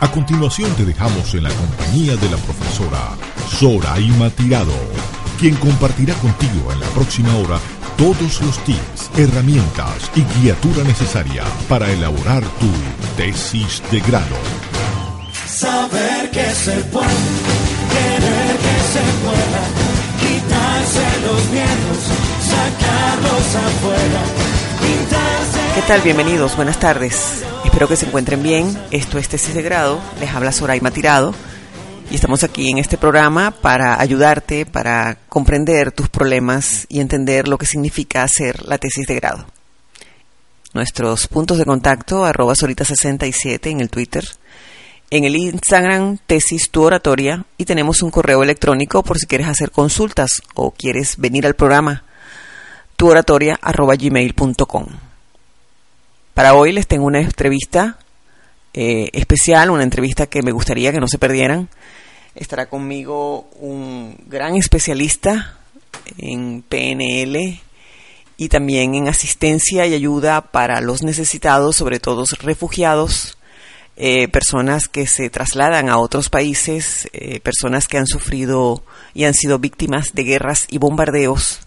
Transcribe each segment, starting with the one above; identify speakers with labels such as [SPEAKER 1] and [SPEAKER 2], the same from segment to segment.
[SPEAKER 1] A continuación te dejamos en la compañía de la profesora Zoraima Tirado, quien compartirá contigo en la próxima hora todos los tips, herramientas y guiatura necesaria para elaborar tu tesis de grado.
[SPEAKER 2] Saber que se puede, querer que se pueda, quitarse los miedos, sacarlos afuera, pintarse.
[SPEAKER 3] ¿Qué tal? Bienvenidos, buenas tardes. Espero que se encuentren bien. Esto es Tesis de Grado. Les habla Soraima Tirado. Y estamos aquí en este programa para ayudarte, para comprender tus problemas y entender lo que significa hacer la tesis de grado. Nuestros puntos de contacto, arroba Sorita67 en el Twitter, en el Instagram Tesis Tu Oratoria y tenemos un correo electrónico por si quieres hacer consultas o quieres venir al programa, tuoratoria arroba gmail.com. Para hoy les tengo una entrevista eh, especial, una entrevista que me gustaría que no se perdieran. Estará conmigo un gran especialista en PNL y también en asistencia y ayuda para los necesitados, sobre todo refugiados, eh, personas que se trasladan a otros países, eh, personas que han sufrido y han sido víctimas de guerras y bombardeos.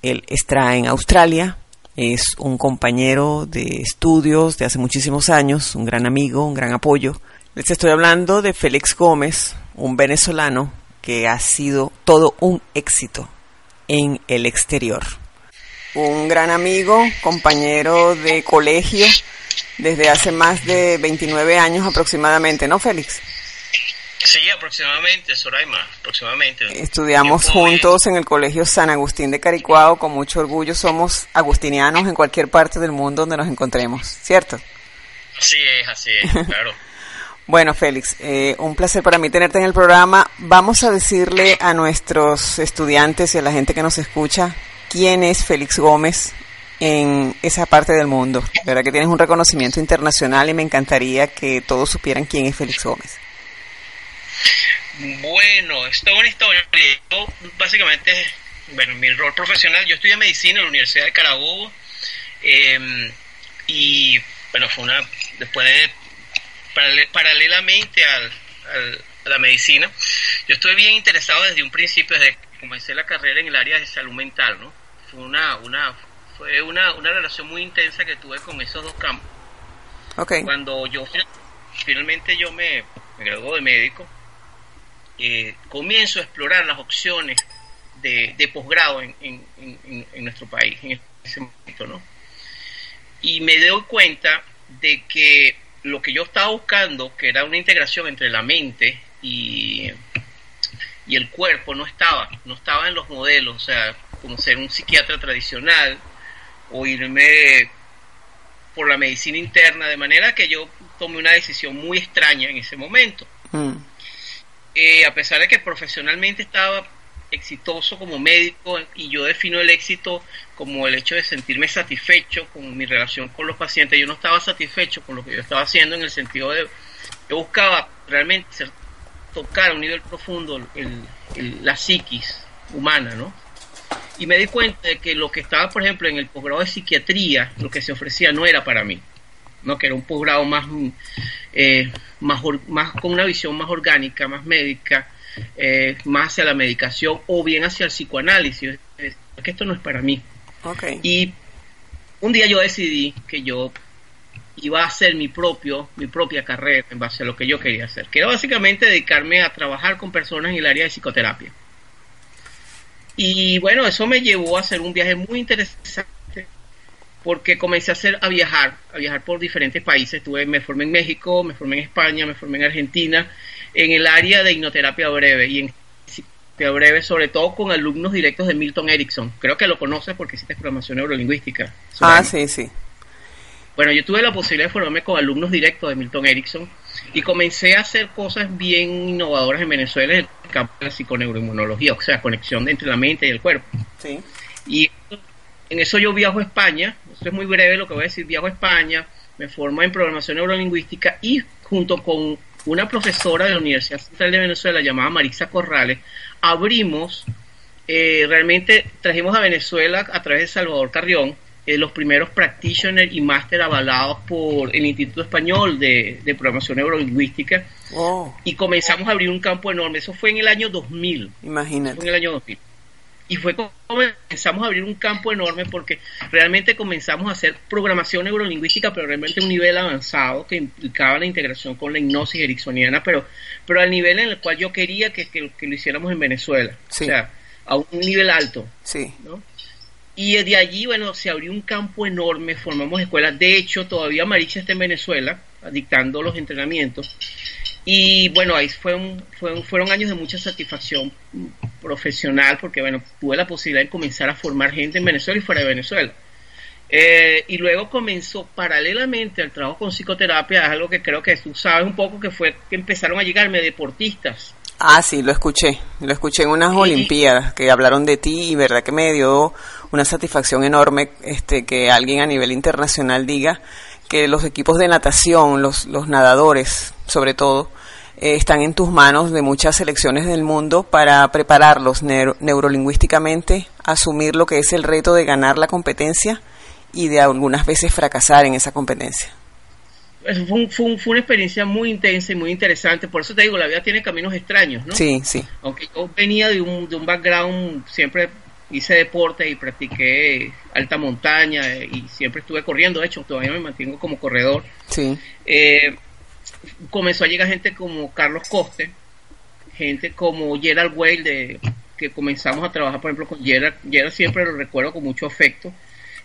[SPEAKER 3] Él está en Australia, es un compañero de estudios de hace muchísimos años, un gran amigo, un gran apoyo. Les estoy hablando de Félix Gómez, un venezolano que ha sido todo un éxito en el exterior. Un gran amigo, compañero de colegio desde hace más de 29 años aproximadamente, ¿no, Félix?
[SPEAKER 4] Aproximadamente, Soraima, aproximadamente.
[SPEAKER 3] Estudiamos juntos en el Colegio San Agustín de Caricuao, con mucho orgullo somos agustinianos en cualquier parte del mundo donde nos encontremos, ¿cierto?
[SPEAKER 4] Así es, así es, claro.
[SPEAKER 3] bueno, Félix, eh, un placer para mí tenerte en el programa. Vamos a decirle a nuestros estudiantes y a la gente que nos escucha quién es Félix Gómez en esa parte del mundo. verdad que tienes un reconocimiento internacional y me encantaría que todos supieran quién es Félix Gómez.
[SPEAKER 4] Bueno, es toda una historia. Yo, básicamente, bueno, mi rol profesional, yo estudié medicina en la Universidad de Carabobo em, y, bueno, fue una, después de, paralelamente al, a la medicina, yo estoy bien interesado desde un principio, desde que comencé la carrera en el área de salud mental, ¿no? Fue una, una, fue una, una relación muy intensa que tuve con esos dos campos.
[SPEAKER 3] Okay.
[SPEAKER 4] Cuando yo finalmente yo me, me graduó de médico, eh, comienzo a explorar las opciones de, posgrado en, nuestro país en ese momento, ¿no? Y me doy cuenta de que lo que yo estaba buscando, que era una integración entre la mente y, y el cuerpo, no estaba, no estaba en los modelos, o sea, como ser un psiquiatra tradicional o irme por la medicina interna, de manera que yo tomé una decisión muy extraña en ese momento. Mm. Eh, a pesar de que profesionalmente estaba exitoso como médico y yo defino el éxito como el hecho de sentirme satisfecho con mi relación con los pacientes, yo no estaba satisfecho con lo que yo estaba haciendo en el sentido de yo buscaba realmente tocar a un nivel profundo la psiquis humana, ¿no? Y me di cuenta de que lo que estaba, por ejemplo, en el posgrado de psiquiatría, lo que se ofrecía no era para mí. ¿No? que era un posgrado más, eh, más, más con una visión más orgánica, más médica, eh, más hacia la medicación o bien hacia el psicoanálisis. que esto no es para mí. Y un día yo decidí que yo iba a hacer mi propio mi propia carrera en base a lo que yo quería hacer, que era básicamente dedicarme a trabajar con personas en el área de psicoterapia. Y bueno, eso me llevó a hacer un viaje muy interesante porque comencé a hacer a viajar, a viajar por diferentes países. Tuve, me formé en México, me formé en España, me formé en Argentina, en el área de hipnoterapia breve y en terapia breve, sobre todo con alumnos directos de Milton Erickson. Creo que lo conoces porque hiciste programación neurolingüística.
[SPEAKER 3] Ah, sí, sí.
[SPEAKER 4] Bueno, yo tuve la posibilidad de formarme con alumnos directos de Milton Erickson y comencé a hacer cosas bien innovadoras en Venezuela en el campo de la psiconeuroinmunología, o sea, conexión entre la mente y el cuerpo.
[SPEAKER 3] Sí.
[SPEAKER 4] Y en eso yo viajo a España, esto es muy breve lo que voy a decir, viajo a España, me formo en programación neurolingüística y junto con una profesora de la Universidad Central de Venezuela llamada Marisa Corrales, abrimos, eh, realmente trajimos a Venezuela a través de Salvador Carrión, eh, los primeros practitioners y máster avalados por el Instituto Español de, Programación Neurolingüística. Oh. Y comenzamos a abrir un campo enorme. Eso fue en el año 2000.
[SPEAKER 3] Imagínate.
[SPEAKER 4] Fue en el año 2000. Y fue como comenzamos a abrir un campo enorme porque realmente comenzamos a hacer programación neurolingüística, pero realmente un nivel avanzado que implicaba la integración con la hipnosis ericksoniana, pero, pero al nivel en el cual yo quería que, lo hiciéramos en Venezuela. O sea, a un nivel alto.
[SPEAKER 3] Sí.
[SPEAKER 4] Y de allí, bueno, se abrió un campo enorme, formamos escuelas. De hecho, todavía Maricha está en Venezuela, dictando los entrenamientos. Y bueno, ahí fue un, fueron años de mucha satisfacción profesional porque bueno, tuve la posibilidad de comenzar a formar gente en Venezuela y fuera de Venezuela. Eh, y luego comenzó paralelamente al trabajo con psicoterapia, es algo que creo que tú sabes un poco que fue que empezaron a llegarme deportistas.
[SPEAKER 3] Ah, sí, lo escuché, lo escuché en unas Olimpiadas que hablaron de ti y verdad que me dio una satisfacción enorme este que alguien a nivel internacional diga que los equipos de natación, los, los nadadores sobre todo, eh, están en tus manos de muchas selecciones del mundo para prepararlos neurolingüísticamente, asumir lo que es el reto de ganar la competencia y de algunas veces fracasar en esa competencia.
[SPEAKER 4] Fue, fue, fue, una experiencia muy intensa y muy interesante, por eso te digo, la vida tiene caminos extraños, ¿no?
[SPEAKER 3] Sí, sí.
[SPEAKER 4] Aunque yo venía de un, de un background, siempre hice deporte y practiqué alta montaña eh, y siempre estuve corriendo, de hecho todavía me mantengo como corredor.
[SPEAKER 3] Sí.
[SPEAKER 4] Eh, comenzó a llegar gente como Carlos Coste, gente como Gerald Weil, de, que comenzamos a trabajar, por ejemplo, con Gerald. Gerald siempre lo recuerdo con mucho afecto,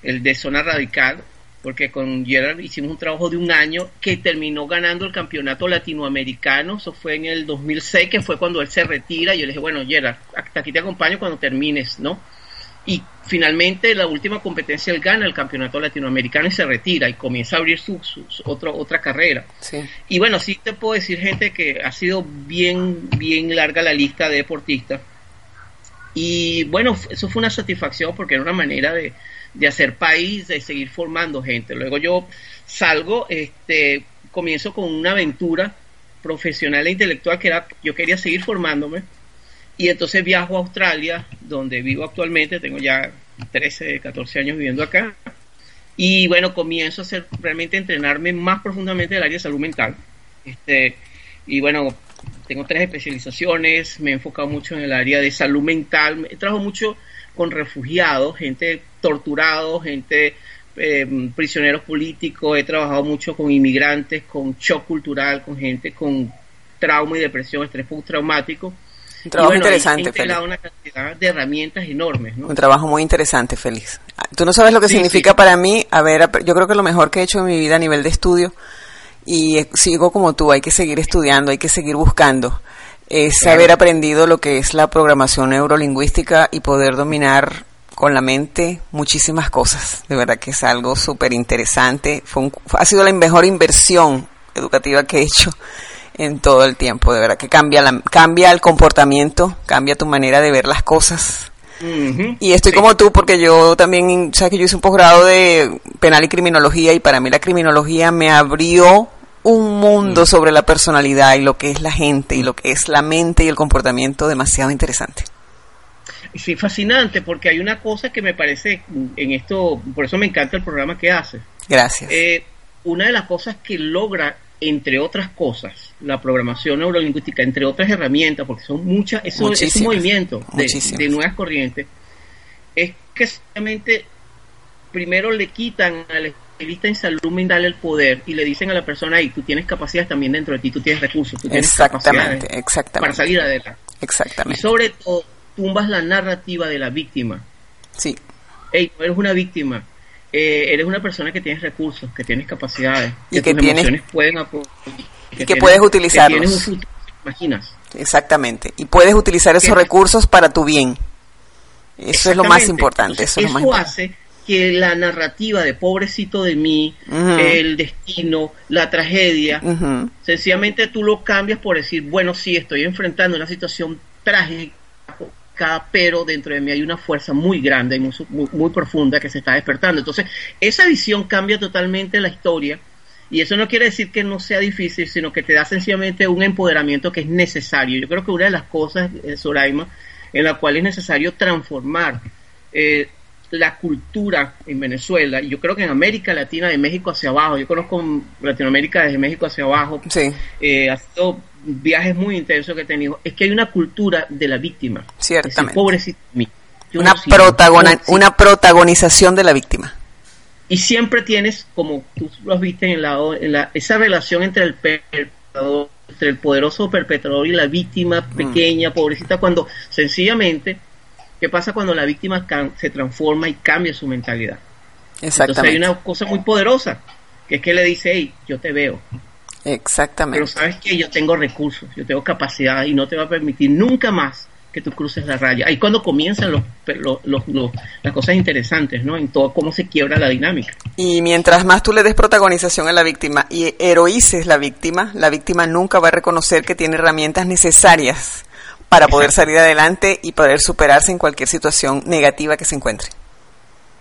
[SPEAKER 4] el de Zona Radical, porque con Gerald hicimos un trabajo de un año que terminó ganando el campeonato latinoamericano. Eso fue en el 2006, que fue cuando él se retira. Y yo le dije, bueno, Gerald, hasta aquí te acompaño cuando termines, ¿no? Y finalmente la última competencia él gana el campeonato latinoamericano y se retira y comienza a abrir su, otra carrera. Y bueno, sí te puedo decir gente que ha sido bien, bien larga la lista de deportistas. Y bueno, eso fue una satisfacción porque era una manera de, de hacer país, de seguir formando gente. Luego yo salgo, este, comienzo con una aventura profesional e intelectual que era, yo quería seguir formándome y entonces viajo a Australia, donde vivo actualmente, tengo ya 13, 14 años viviendo acá. Y bueno, comienzo a hacer realmente entrenarme más profundamente en el área de salud mental. Este, y bueno, tengo tres especializaciones, me he enfocado mucho en el área de salud mental, he trabajado mucho con refugiados, gente torturados, gente eh, prisioneros políticos, he trabajado mucho con inmigrantes, con shock cultural, con gente con trauma y depresión, estrés postraumático
[SPEAKER 3] un trabajo interesante,
[SPEAKER 4] Félix. una cantidad de herramientas enormes,
[SPEAKER 3] Un trabajo muy interesante, Félix. Tú no sabes lo que significa para mí, a ver, yo creo que lo mejor que he hecho en mi vida a nivel de estudio, y sigo como tú, hay que seguir estudiando, hay que seguir buscando, es haber aprendido lo que es la programación neurolingüística y poder dominar con la mente muchísimas cosas. De verdad que es algo súper interesante. Fue ha sido la mejor inversión educativa que he hecho en todo el tiempo, de verdad que cambia, la, cambia el comportamiento, cambia tu manera de ver las cosas. Y estoy como tú porque yo también, sabes que yo hice un posgrado de penal y criminología y para mí la criminología me abrió un mundo mm. sobre la personalidad y lo que es la gente y lo que es la mente y el comportamiento demasiado interesante.
[SPEAKER 4] Sí, fascinante porque hay una cosa que me parece en esto, por eso me encanta el programa que hace.
[SPEAKER 3] Gracias.
[SPEAKER 4] Eh, una de las cosas que logra entre otras cosas, la programación neurolingüística, entre otras herramientas, porque son muchas, eso es un movimiento de, nuevas corrientes, es que simplemente primero le quitan al especialista en salud mental el poder y le dicen a la persona ahí, tú tienes capacidades también dentro de ti, tú tienes recursos, tú tienes
[SPEAKER 3] exactamente, exactamente.
[SPEAKER 4] para salir adelante.
[SPEAKER 3] Exactamente.
[SPEAKER 4] Y sobre todo, tumbas la narrativa de la víctima.
[SPEAKER 3] Sí.
[SPEAKER 4] Hey, eres una víctima, eh, eres una persona que tienes recursos, que tienes capacidades,
[SPEAKER 3] y que,
[SPEAKER 4] tus
[SPEAKER 3] emociones
[SPEAKER 4] pueden
[SPEAKER 3] que, que puedes utilizarlos.
[SPEAKER 4] imaginas.
[SPEAKER 3] Exactamente. Y puedes utilizar esos recursos para tu bien. Eso es lo más importante. eso,
[SPEAKER 4] hace que la narrativa de pobrecito de mí, el destino, la tragedia, sencillamente tú lo cambias por decir, bueno, sí, estoy enfrentando una situación trágica pero dentro de mí hay una fuerza muy grande y muy, profunda que se está despertando. Entonces, esa visión cambia totalmente la historia y eso no quiere decir que no sea difícil, sino que te da sencillamente un empoderamiento que es necesario. Yo creo que una de las cosas, eh, Soraima, en la cual es necesario transformar eh, la cultura en Venezuela, y yo creo que en América Latina, de México hacia abajo, yo conozco Latinoamérica desde México hacia abajo,
[SPEAKER 3] sí.
[SPEAKER 4] eh, ha sido viajes muy intensos que he tenido, es que hay una cultura de la víctima.
[SPEAKER 3] Ciertamente.
[SPEAKER 4] pobrecito
[SPEAKER 3] Una, protagona una protagonización de la víctima.
[SPEAKER 4] Y siempre tienes, como tú lo has visto en, la, en la, esa relación entre el perpetrador, entre el poderoso perpetrador y la víctima mm. pequeña, pobrecita, cuando sencillamente ¿Qué pasa cuando la víctima se transforma y cambia su mentalidad?
[SPEAKER 3] Exactamente.
[SPEAKER 4] Entonces hay una cosa muy poderosa, que es que le dice, hey, yo te veo.
[SPEAKER 3] Exactamente.
[SPEAKER 4] Pero sabes que yo tengo recursos, yo tengo capacidad y no te va a permitir nunca más que tú cruces la raya. Ahí cuando comienzan los, las cosas interesantes, ¿no? En todo cómo se quiebra la dinámica.
[SPEAKER 3] Y mientras más tú le des protagonización a la víctima y heroices la víctima, la víctima nunca va a reconocer que tiene herramientas necesarias para poder salir adelante y poder superarse en cualquier situación negativa que se encuentre.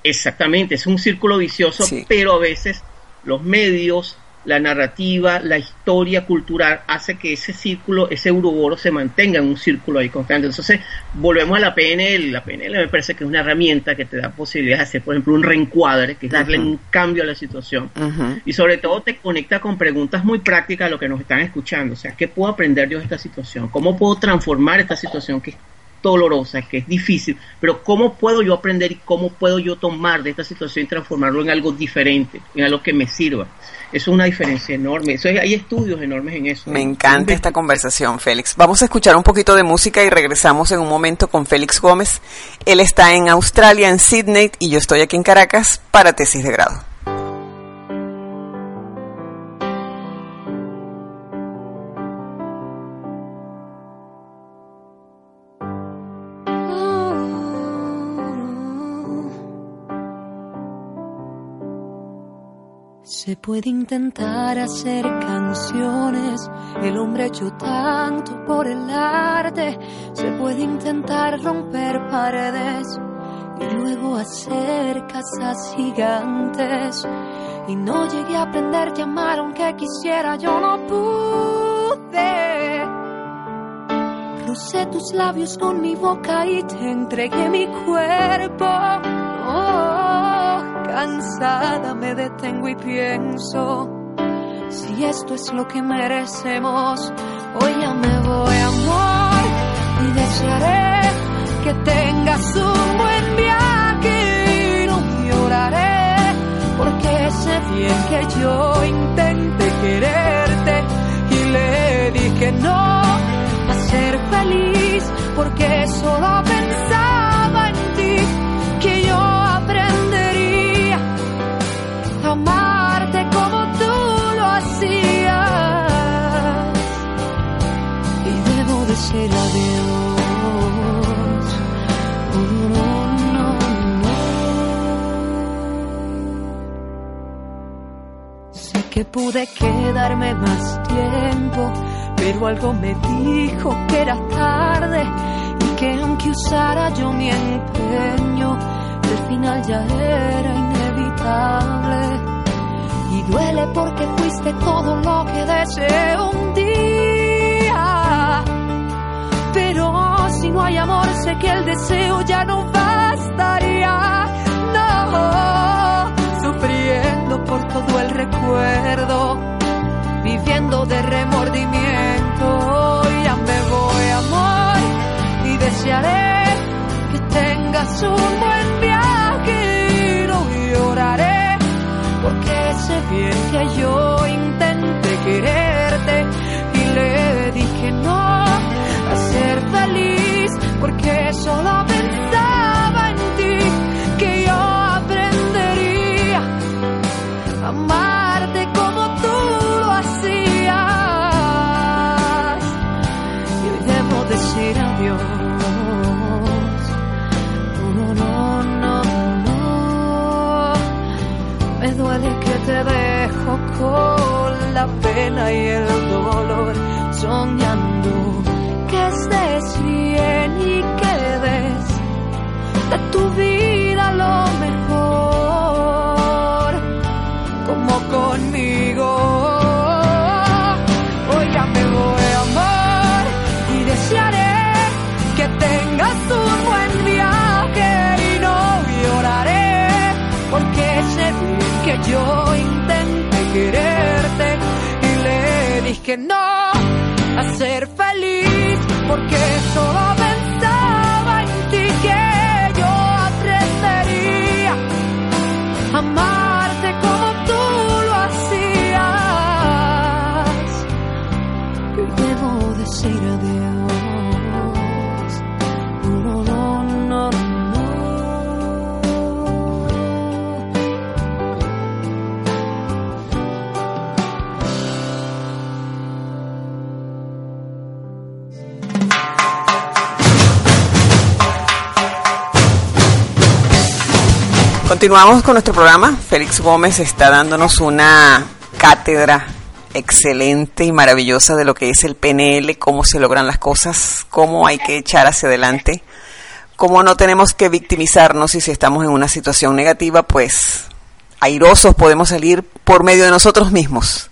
[SPEAKER 4] Exactamente, es un círculo vicioso, pero a veces los medios, la narrativa, la historia cultural hace que ese círculo, ese uroboro se mantenga en un círculo ahí constante. Entonces, volvemos a la PNL. La PNL me parece que es una herramienta que te da posibilidades de hacer, por ejemplo, un reencuadre, que es darle un cambio a la situación. Y sobre todo te conecta con preguntas muy prácticas a lo que nos están escuchando. O sea, ¿qué puedo aprender yo de esta situación? ¿Cómo puedo transformar esta situación que dolorosa, que es difícil, pero ¿cómo puedo yo aprender y cómo puedo yo tomar de esta situación y transformarlo en algo diferente, en algo que me sirva? Es una diferencia enorme. Eso hay estudios enormes en eso.
[SPEAKER 3] Me encanta esta conversación, Félix. Vamos a escuchar un poquito de música y regresamos en un momento con Félix Gómez. Él está en Australia, en Sydney, y yo estoy aquí en Caracas para tesis de grado.
[SPEAKER 5] Se puede intentar hacer canciones, el hombre hecho tanto por el arte. Se puede intentar romper paredes y luego hacer casas gigantes. Y no llegué a aprender a amar aunque quisiera, yo no pude. Crucé tus labios con mi boca y te entregué mi cuerpo. Cansada me detengo y pienso, si esto es lo que merecemos, hoy ya me voy amor y desearé que tengas un buen viaje y no lloraré, porque sé bien que yo intenté quererte y le dije no a ser feliz, porque solo pensaba amarte como tú lo hacías. Y debo decir adiós. Oh, no. Sé que pude quedarme más tiempo, pero algo me dijo que era tarde y que aunque usara yo mi empeño, el final ya era inevitable. Y duele porque fuiste todo lo que deseé un día. Pero si no hay amor, sé que el deseo ya no bastaría. No, sufriendo por todo el recuerdo, viviendo de remordimiento. Ya me voy, amor, y desearé que tengas un buen que yo intenté quererte y le dije no a ser feliz porque solo con la pena y el dolor, soñando que estés bien y que des de tu vida lo mejor, como conmigo. Hoy ya me voy, amor, y desearé que tengas un buen viaje y no lloraré, porque sé que yo no a ser feliz porque solo
[SPEAKER 3] Continuamos con nuestro programa. Félix Gómez está dándonos una cátedra excelente y maravillosa de lo que es el PNL, cómo se logran las cosas, cómo hay que echar hacia adelante, cómo no tenemos que victimizarnos y si estamos en una situación negativa, pues airosos podemos salir por medio de nosotros mismos.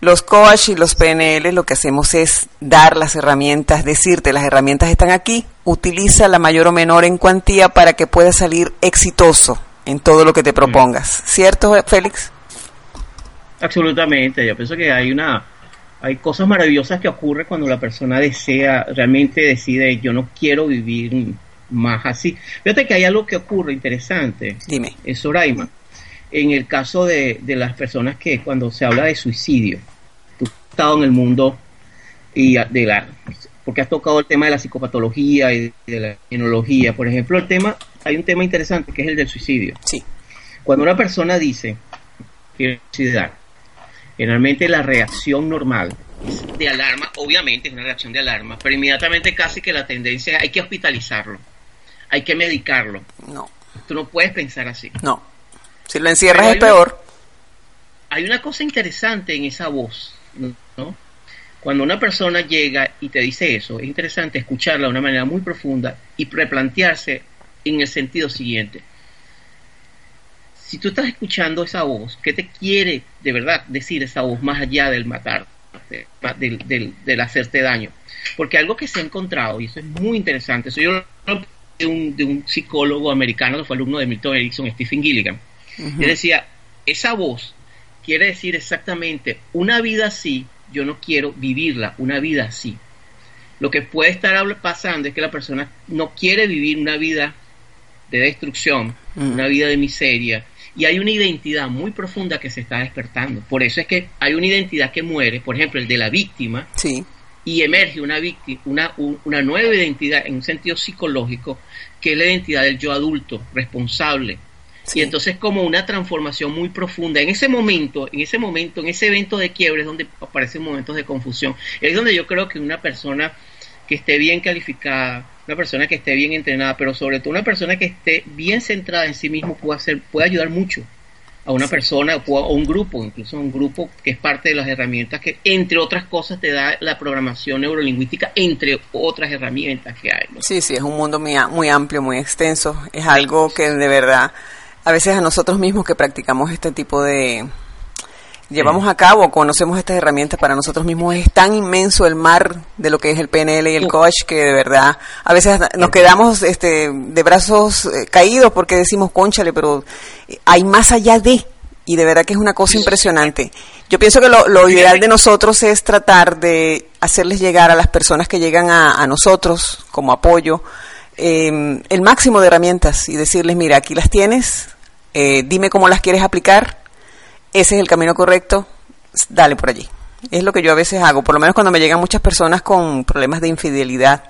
[SPEAKER 3] Los coach y los PNL lo que hacemos es dar las herramientas, decirte las herramientas están aquí, utiliza la mayor o menor en cuantía para que puedas salir exitoso en todo lo que te propongas. ¿Cierto, Félix?
[SPEAKER 4] Absolutamente, yo pienso que hay una hay cosas maravillosas que ocurren cuando la persona desea, realmente decide yo no quiero vivir más así. Fíjate que hay algo que ocurre interesante.
[SPEAKER 3] Dime.
[SPEAKER 4] Es Soraima. En el caso de, de las personas que cuando se habla de suicidio, tú has estado en el mundo y de la porque has tocado el tema de la psicopatología y de la criminología, por ejemplo, el tema hay un tema interesante que es el del suicidio.
[SPEAKER 3] Sí.
[SPEAKER 4] Cuando una persona dice quiero suicidar, generalmente la reacción normal es de alarma, obviamente es una reacción de alarma, pero inmediatamente casi que la tendencia es hay que hospitalizarlo, hay que medicarlo.
[SPEAKER 3] No,
[SPEAKER 4] Tú no puedes pensar así.
[SPEAKER 3] no. Si lo encierras es
[SPEAKER 4] una-
[SPEAKER 3] peor.
[SPEAKER 4] Hay una cosa interesante en esa voz, ¿no? Cuando una persona llega y te dice eso, es interesante escucharla de una manera muy profunda y replantearse en el sentido siguiente. Si tú estás escuchando esa voz, ¿qué te quiere de verdad decir esa voz más allá del matar, del, del, del hacerte daño? Porque algo que se ha encontrado, y eso es muy interesante, eso yo lo de un, de un psicólogo americano que fue alumno de Milton Erickson, Stephen Gilligan. Él decía, esa voz quiere decir exactamente una vida así, yo no quiero vivirla, una vida así. Lo que puede estar pasando es que la persona no quiere vivir una vida de destrucción,
[SPEAKER 3] Mm.
[SPEAKER 4] una vida de miseria, y hay una identidad muy profunda que se está despertando. Por eso es que hay una identidad que muere, por ejemplo, el de la víctima,
[SPEAKER 3] Sí.
[SPEAKER 4] y emerge una, víctima, una, un- una nueva identidad en un sentido psicológico, que es la identidad del yo adulto, responsable.
[SPEAKER 3] Sí.
[SPEAKER 4] Y entonces como una transformación muy profunda. En ese momento, en ese momento, en ese evento de quiebre es donde aparecen momentos de confusión. Es donde yo creo que una persona que esté bien calificada, una persona que esté bien entrenada, pero sobre todo una persona que esté bien centrada en sí mismo puede hacer, puede ayudar mucho a una persona o a un grupo, incluso a un grupo que es parte de las herramientas que, entre otras cosas, te da la programación neurolingüística, entre otras herramientas que hay. ¿no?
[SPEAKER 3] Sí, sí, es un mundo muy, muy amplio, muy extenso. Es algo que de verdad, a veces a nosotros mismos que practicamos este tipo de... Llevamos a cabo, conocemos estas herramientas para nosotros mismos, es tan inmenso el mar de lo que es el PNL y el coach que de verdad a veces nos quedamos este, de brazos eh, caídos porque decimos, conchale, pero eh, hay más allá de, y de verdad que es una cosa impresionante. Yo pienso que lo, lo ideal de nosotros es tratar de hacerles llegar a las personas que llegan a, a nosotros como apoyo eh, el máximo de herramientas y decirles, mira, aquí las tienes, eh, dime cómo las quieres aplicar, ese es el camino correcto, dale por allí. Es lo que yo a veces hago, por lo menos cuando me llegan muchas personas con problemas de infidelidad,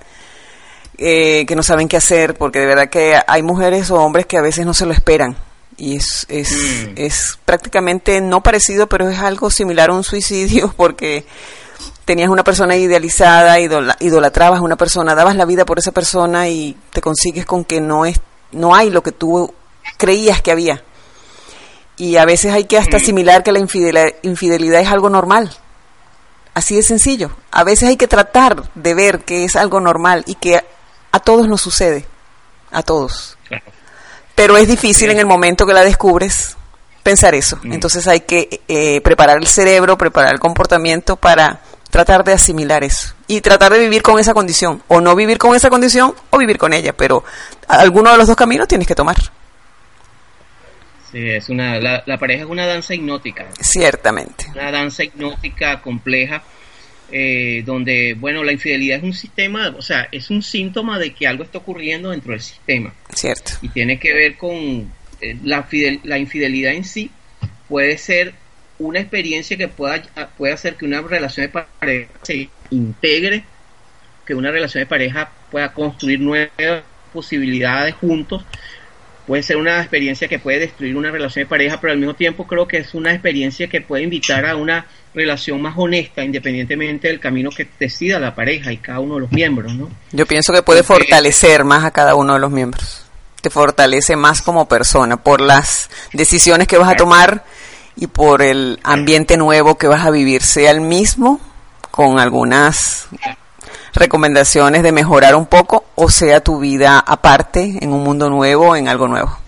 [SPEAKER 3] eh, que no saben qué hacer, porque de verdad que hay mujeres o hombres que a veces no se lo esperan. Y es, es,
[SPEAKER 4] Mm.
[SPEAKER 3] es prácticamente no parecido, pero es algo similar a un suicidio, porque tenías una persona idealizada, idola- idolatrabas a una persona, dabas la vida por esa persona y te consigues con que no es, no hay lo que tú creías que había. Y a veces hay que hasta asimilar que la infidelidad es algo normal. Así de sencillo. A veces hay que tratar de ver que es algo normal y que a todos nos sucede. A todos. Pero es difícil en el momento que la descubres pensar eso.
[SPEAKER 4] Mm.
[SPEAKER 3] Entonces hay que eh, preparar el cerebro, preparar el comportamiento para tratar de asimilar eso. Y tratar de vivir con esa condición. O no vivir con esa condición o vivir con ella. Pero alguno de los dos caminos tienes que tomar.
[SPEAKER 4] Sí, es una, la, la pareja es una danza hipnótica.
[SPEAKER 3] Ciertamente.
[SPEAKER 4] Una danza hipnótica compleja, eh, donde, bueno, la infidelidad es un sistema, o sea, es un síntoma de que algo está ocurriendo dentro del sistema.
[SPEAKER 3] Cierto.
[SPEAKER 4] Y tiene que ver con eh, la, fidel- la infidelidad en sí, puede ser una experiencia que pueda, puede hacer que una relación de pareja se integre, que una relación de pareja pueda construir nuevas posibilidades juntos. Puede ser una experiencia que puede destruir una relación de pareja, pero al mismo tiempo creo que es una experiencia que puede invitar a una relación más honesta, independientemente del camino que decida la pareja y cada uno de los miembros, ¿no?
[SPEAKER 3] Yo pienso que puede
[SPEAKER 4] Porque-
[SPEAKER 3] fortalecer más a cada uno de los miembros. Te fortalece más como persona por las decisiones que vas a tomar y por el ambiente nuevo que vas a vivir, sea el mismo, con algunas recomendaciones de mejorar un poco, o sea tu vida aparte, en un mundo nuevo, en algo nuevo.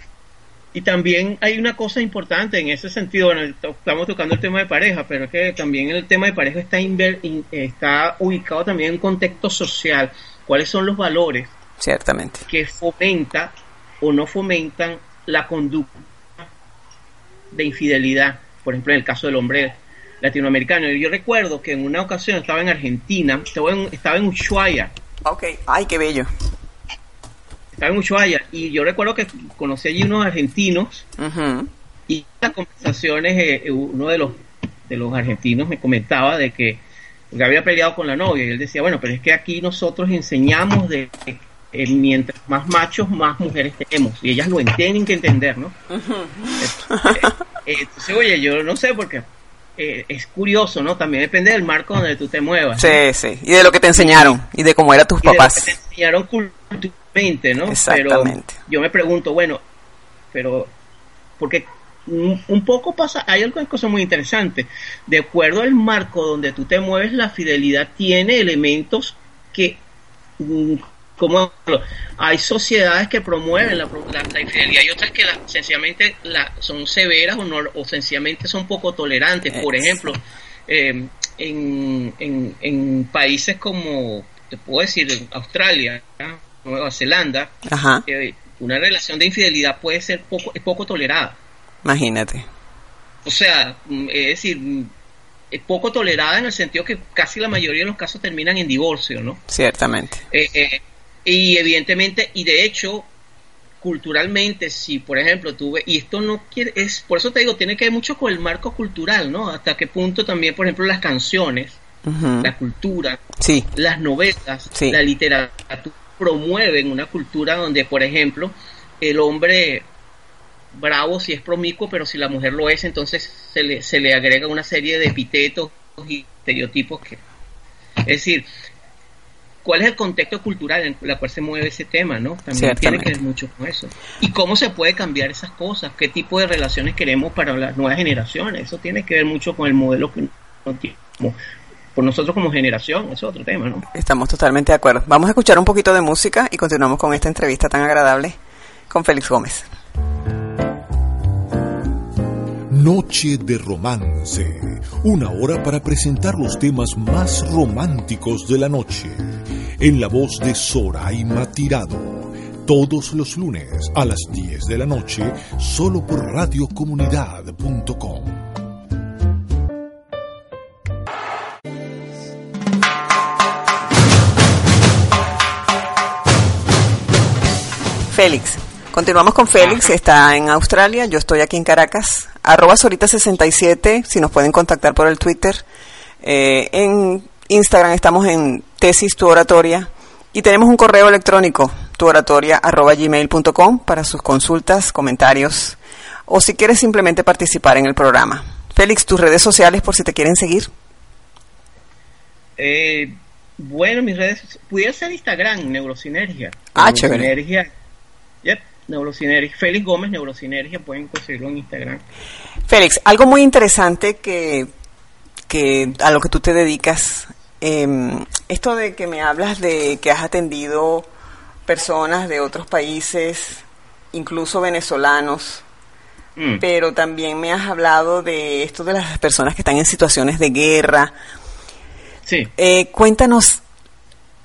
[SPEAKER 4] Y también hay una cosa importante en ese sentido, bueno, estamos tocando el tema de pareja, pero es que también el tema de pareja está, inver- in- está ubicado también en un contexto social. ¿Cuáles son los valores
[SPEAKER 3] Ciertamente.
[SPEAKER 4] que fomenta o no fomentan la conducta de infidelidad? Por ejemplo, en el caso del hombre latinoamericano. Yo recuerdo que en una ocasión estaba en Argentina, estaba en, estaba en Ushuaia,
[SPEAKER 3] Ok. Ay, qué bello.
[SPEAKER 4] estaba en Ushuaia, y yo recuerdo que conocí allí unos argentinos
[SPEAKER 3] Ujú.
[SPEAKER 4] y en las conversaciones eh, eh, uno de los de los argentinos me comentaba de que porque había peleado con la novia y él decía bueno pero es que aquí nosotros enseñamos de eh, mientras más machos más mujeres tenemos y ellas lo tienen que entender no Eh, eh, entonces oye yo no sé porque eh, es curioso no también depende del marco donde tú te muevas ¿no?
[SPEAKER 3] Sí, sí. Y de lo que te enseñaron y de cómo eran tus
[SPEAKER 4] y de lo
[SPEAKER 3] papás.
[SPEAKER 4] que te enseñaron culturalmente, ¿no?
[SPEAKER 3] Exactamente.
[SPEAKER 4] Pero yo me pregunto, bueno, pero porque un, un poco pasa, hay algunas cosas muy interesantes. De acuerdo al marco donde tú te mueves, la fidelidad tiene elementos que, mm, como hay sociedades que promueven la, la- la infidelidad y otras que la- sencillamente la, son severas o, no, o sencillamente son poco tolerantes. Por ejemplo, eh, en, en, en países como, te puedo decir, Australia. Nueva Zelanda, eh, una relación de infidelidad puede ser poco, es poco tolerada.
[SPEAKER 3] Imagínate.
[SPEAKER 4] O sea, mm, es decir, mm, es poco tolerada en el sentido que casi la mayoría de los casos terminan en divorcio, ¿no?
[SPEAKER 3] Ciertamente.
[SPEAKER 4] Eh, eh, y evidentemente, y de hecho, culturalmente, si por ejemplo tuve, y esto no quiere, es, por eso te digo, tiene que ver mucho con el marco cultural, ¿no? Hasta qué punto también, por ejemplo, las canciones, la cultura,
[SPEAKER 3] Sí.
[SPEAKER 4] las novelas,
[SPEAKER 3] Sí.
[SPEAKER 4] la literatura promueven una cultura donde, por ejemplo, el hombre bravo si es promiscuo, pero si la mujer lo es, entonces se le, se le agrega una serie de epitetos y estereotipos que... Es decir, ¿cuál es el contexto cultural en el cual se mueve ese tema, no? También tiene que ver mucho con eso. ¿Y cómo se puede cambiar esas cosas? ¿Qué tipo de relaciones queremos para las nuevas generaciones? Eso tiene que ver mucho con el modelo que como- por nosotros como generación, eso es otro tema, ¿no?
[SPEAKER 3] Estamos totalmente de acuerdo. Vamos a escuchar un poquito de música y continuamos con esta entrevista tan agradable con Félix Gómez.
[SPEAKER 1] Noche de Romance. Una hora para presentar los temas más románticos de la noche. En la voz de Soraima Tirado. Todos los lunes a las 10 de la noche, solo por radiocomunidad.com.
[SPEAKER 3] Félix. Continuamos con Félix, está en Australia, yo estoy aquí en Caracas. Arroba Sorita67, si nos pueden contactar por el Twitter. Eh, en Instagram estamos en Tesis Tu Oratoria. Y tenemos un correo electrónico, tuoratoria arroba gmail.com para sus consultas, comentarios o si quieres simplemente participar en el programa. Félix, tus redes sociales por si te quieren seguir.
[SPEAKER 4] Eh, bueno, mis redes, pudiera ser Instagram, Neurosinergia.
[SPEAKER 3] Ah, chévere.
[SPEAKER 4] Neurosinergia. Yep, Neurosinergia. Félix Gómez, Neurosinergia, pueden conseguirlo en Instagram.
[SPEAKER 3] Félix, algo muy interesante que, que a lo que tú te dedicas, eh, esto de que me hablas de que has atendido personas de otros países, incluso venezolanos,
[SPEAKER 4] Mm.
[SPEAKER 3] pero también me has hablado de esto de las personas que están en situaciones de guerra.
[SPEAKER 4] Sí.
[SPEAKER 3] Eh, cuéntanos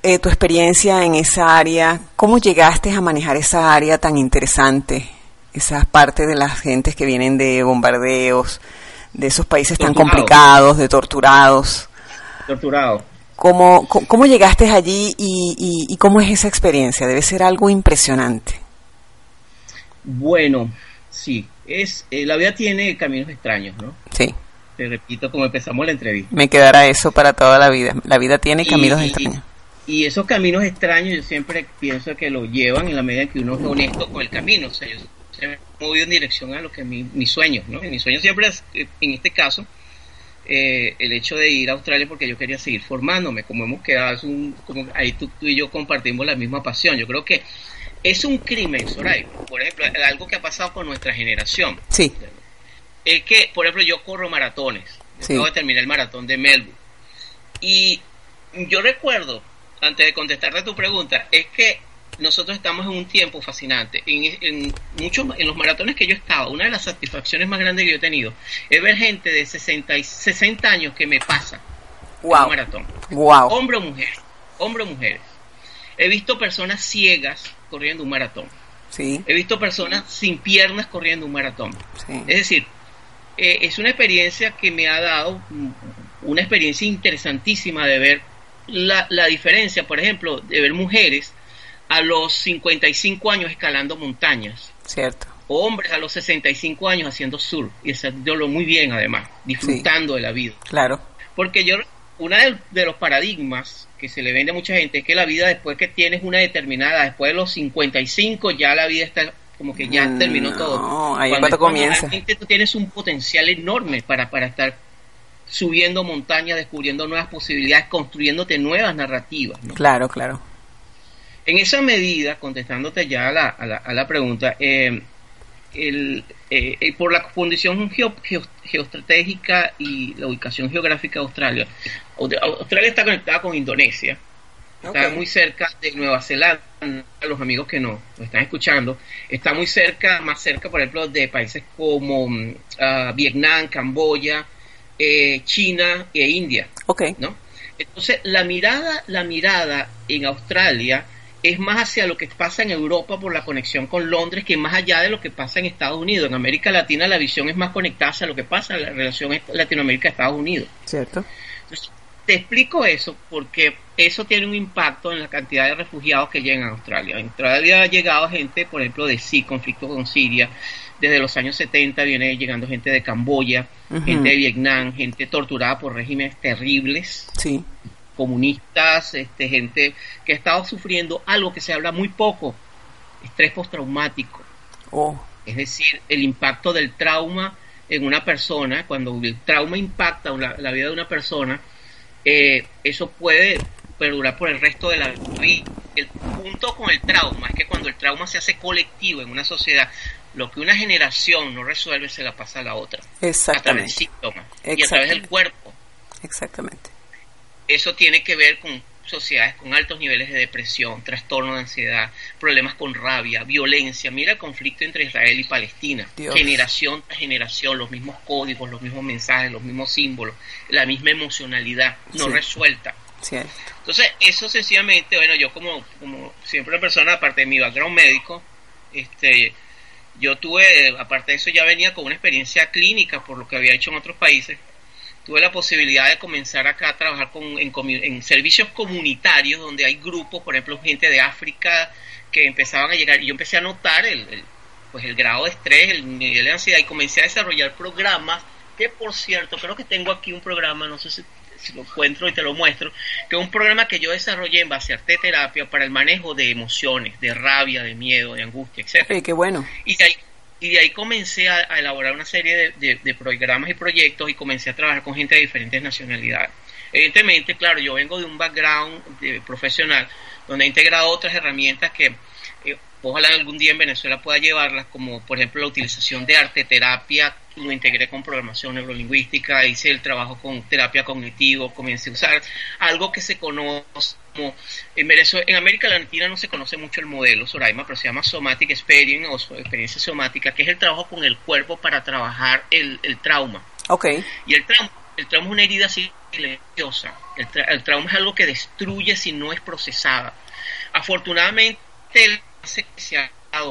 [SPEAKER 3] eh, tu experiencia en esa área, cómo llegaste a manejar esa área tan interesante esas partes de las gentes que vienen de bombardeos, de esos países tan complicados, de torturados.
[SPEAKER 4] Torturados.
[SPEAKER 3] ¿Cómo, cómo llegaste allí y, y, cómo es esa experiencia? Debe ser algo impresionante.
[SPEAKER 4] Bueno, sí, es eh, la vida tiene caminos extraños, ¿no?
[SPEAKER 3] Sí.
[SPEAKER 4] Te repito como empezamos la entrevista.
[SPEAKER 3] Me quedará eso para toda la vida. La vida tiene caminos extraños.
[SPEAKER 4] Y, esos caminos extraños yo siempre pienso que lo llevan en la medida que uno es honesto con el camino. O sea, yo siempre me movido en dirección a lo que mi, mis sueños, ¿no? mi sueño siempre es, eh, en este caso, eh, el hecho de ir a Australia porque yo quería seguir formándome, como hemos quedado, un, como ahí tú, y yo compartimos la misma pasión. Yo creo que es un crimen, Soraya. Por ejemplo, algo que ha pasado con nuestra generación.
[SPEAKER 3] Sí.
[SPEAKER 4] Es que, por ejemplo, yo corro maratones. Sí. Acabo de terminar el maratón de Melbourne. Y yo recuerdo, antes de contestarte a tu pregunta, es que nosotros estamos en un tiempo fascinante. En, muchos, en los maratones que yo he estado, una de las satisfacciones más grandes que yo he tenido es ver gente de 60, y 60 años que me pasa
[SPEAKER 3] wow. en
[SPEAKER 4] un maratón.
[SPEAKER 3] Wow.
[SPEAKER 4] Hombre o mujer. Hombre o mujeres. He visto personas ciegas corriendo un maratón.
[SPEAKER 3] Sí.
[SPEAKER 4] He visto personas sin piernas corriendo un maratón.
[SPEAKER 3] Sí.
[SPEAKER 4] Es decir, eh, es una experiencia que me ha dado una experiencia interesantísima de ver la, la diferencia, por ejemplo, de ver mujeres a los 55 años escalando montañas.
[SPEAKER 3] Cierto.
[SPEAKER 4] O hombres a los 65 años haciendo surf y haciéndolo muy bien además, disfrutando de la vida.
[SPEAKER 3] Claro.
[SPEAKER 4] Porque yo, uno de, los paradigmas que se le vende a mucha gente es que la vida después que tienes una determinada, después de los 55 ya la vida está como que ya terminó todo.
[SPEAKER 3] No, ahí cuando, comienza.
[SPEAKER 4] Realmente tú tienes un potencial enorme para, para estar subiendo montañas, descubriendo nuevas posibilidades, construyéndote nuevas narrativas.
[SPEAKER 3] Claro, claro.
[SPEAKER 4] En esa medida, contestándote ya a la, a la, pregunta, eh, el, eh, eh, por la condición geoestratégica y la ubicación geográfica de Australia, Australia está conectada con Indonesia, está muy cerca de Nueva Zelanda, los amigos que no lo están escuchando, está muy cerca, más cerca, por ejemplo, de países como uh, Vietnam, Camboya, China e India.
[SPEAKER 3] Okay.
[SPEAKER 4] ¿no? Entonces, la mirada, la mirada en Australia es más hacia lo que pasa en Europa por la conexión con Londres que más allá de lo que pasa en Estados Unidos. En América Latina la visión es más conectada hacia lo que pasa en la relación Latinoamérica-Estados Unidos.
[SPEAKER 3] Cierto.
[SPEAKER 4] Entonces, te explico eso porque eso tiene un impacto en la cantidad de refugiados que llegan a Australia. En Australia ha llegado gente, por ejemplo, de sí, conflicto con Siria. Desde los años 70 viene llegando gente de Camboya, gente de Vietnam, gente torturada por regímenes terribles.
[SPEAKER 3] Sí
[SPEAKER 4] comunistas, este, gente que ha estado sufriendo algo que se habla muy poco, estrés postraumático.
[SPEAKER 3] Oh.
[SPEAKER 4] Es decir, el impacto del trauma en una persona, cuando el trauma impacta la, la vida de una persona, eh, eso puede perdurar por el resto de la vida. El punto con el trauma es que cuando el trauma se hace colectivo en una sociedad, lo que una generación no resuelve se la pasa a la otra.
[SPEAKER 3] Exactamente.
[SPEAKER 4] A través de síntomas y a través del cuerpo.
[SPEAKER 3] Exactamente.
[SPEAKER 4] Eso tiene que ver con sociedades con altos niveles de depresión, trastorno de ansiedad, problemas con rabia, violencia. Mira el conflicto entre Israel y Palestina. Generación tras generación, los mismos códigos, los mismos mensajes, los mismos símbolos, la misma emocionalidad no resuelta. Entonces, eso sencillamente, bueno, yo como, como siempre una persona, aparte de mi background médico, este, yo tuve, aparte de eso, ya venía con una experiencia clínica por lo que había hecho en otros países. Tuve la posibilidad de comenzar acá a trabajar con, en, servicios comunitarios donde hay grupos, por ejemplo, gente de África que empezaban a llegar. Y yo empecé a notar el, pues el grado de estrés, el nivel de ansiedad y comencé a desarrollar programas que por cierto, creo que tengo aquí un programa, no sé si, lo encuentro y te lo muestro, que es un programa que yo desarrollé en base a arte terapia para el manejo de emociones, de rabia, de miedo, de angustia, etc.
[SPEAKER 3] qué bueno.
[SPEAKER 4] Y de ahí y de ahí comencé a, elaborar una serie de, programas y proyectos y comencé a trabajar con gente de diferentes nacionalidades. Evidentemente, claro, yo vengo de un background profesional donde he integrado otras herramientas que eh, ojalá algún día en Venezuela pueda llevarlas, como por ejemplo la utilización de arte terapia, lo integré con programación neurolingüística, hice el trabajo con terapia cognitivo, comencé a usar algo que se conoce en Venezuela, en América Latina no se conoce mucho el modelo Soraima, pero se llama Somatic Experience o experiencia somática, que es el trabajo con el cuerpo para trabajar el, trauma.
[SPEAKER 3] Ok.
[SPEAKER 4] Y el trauma, el trauma es una herida silenciosa. El, el trauma es algo que destruye si no es procesada. Afortunadamente,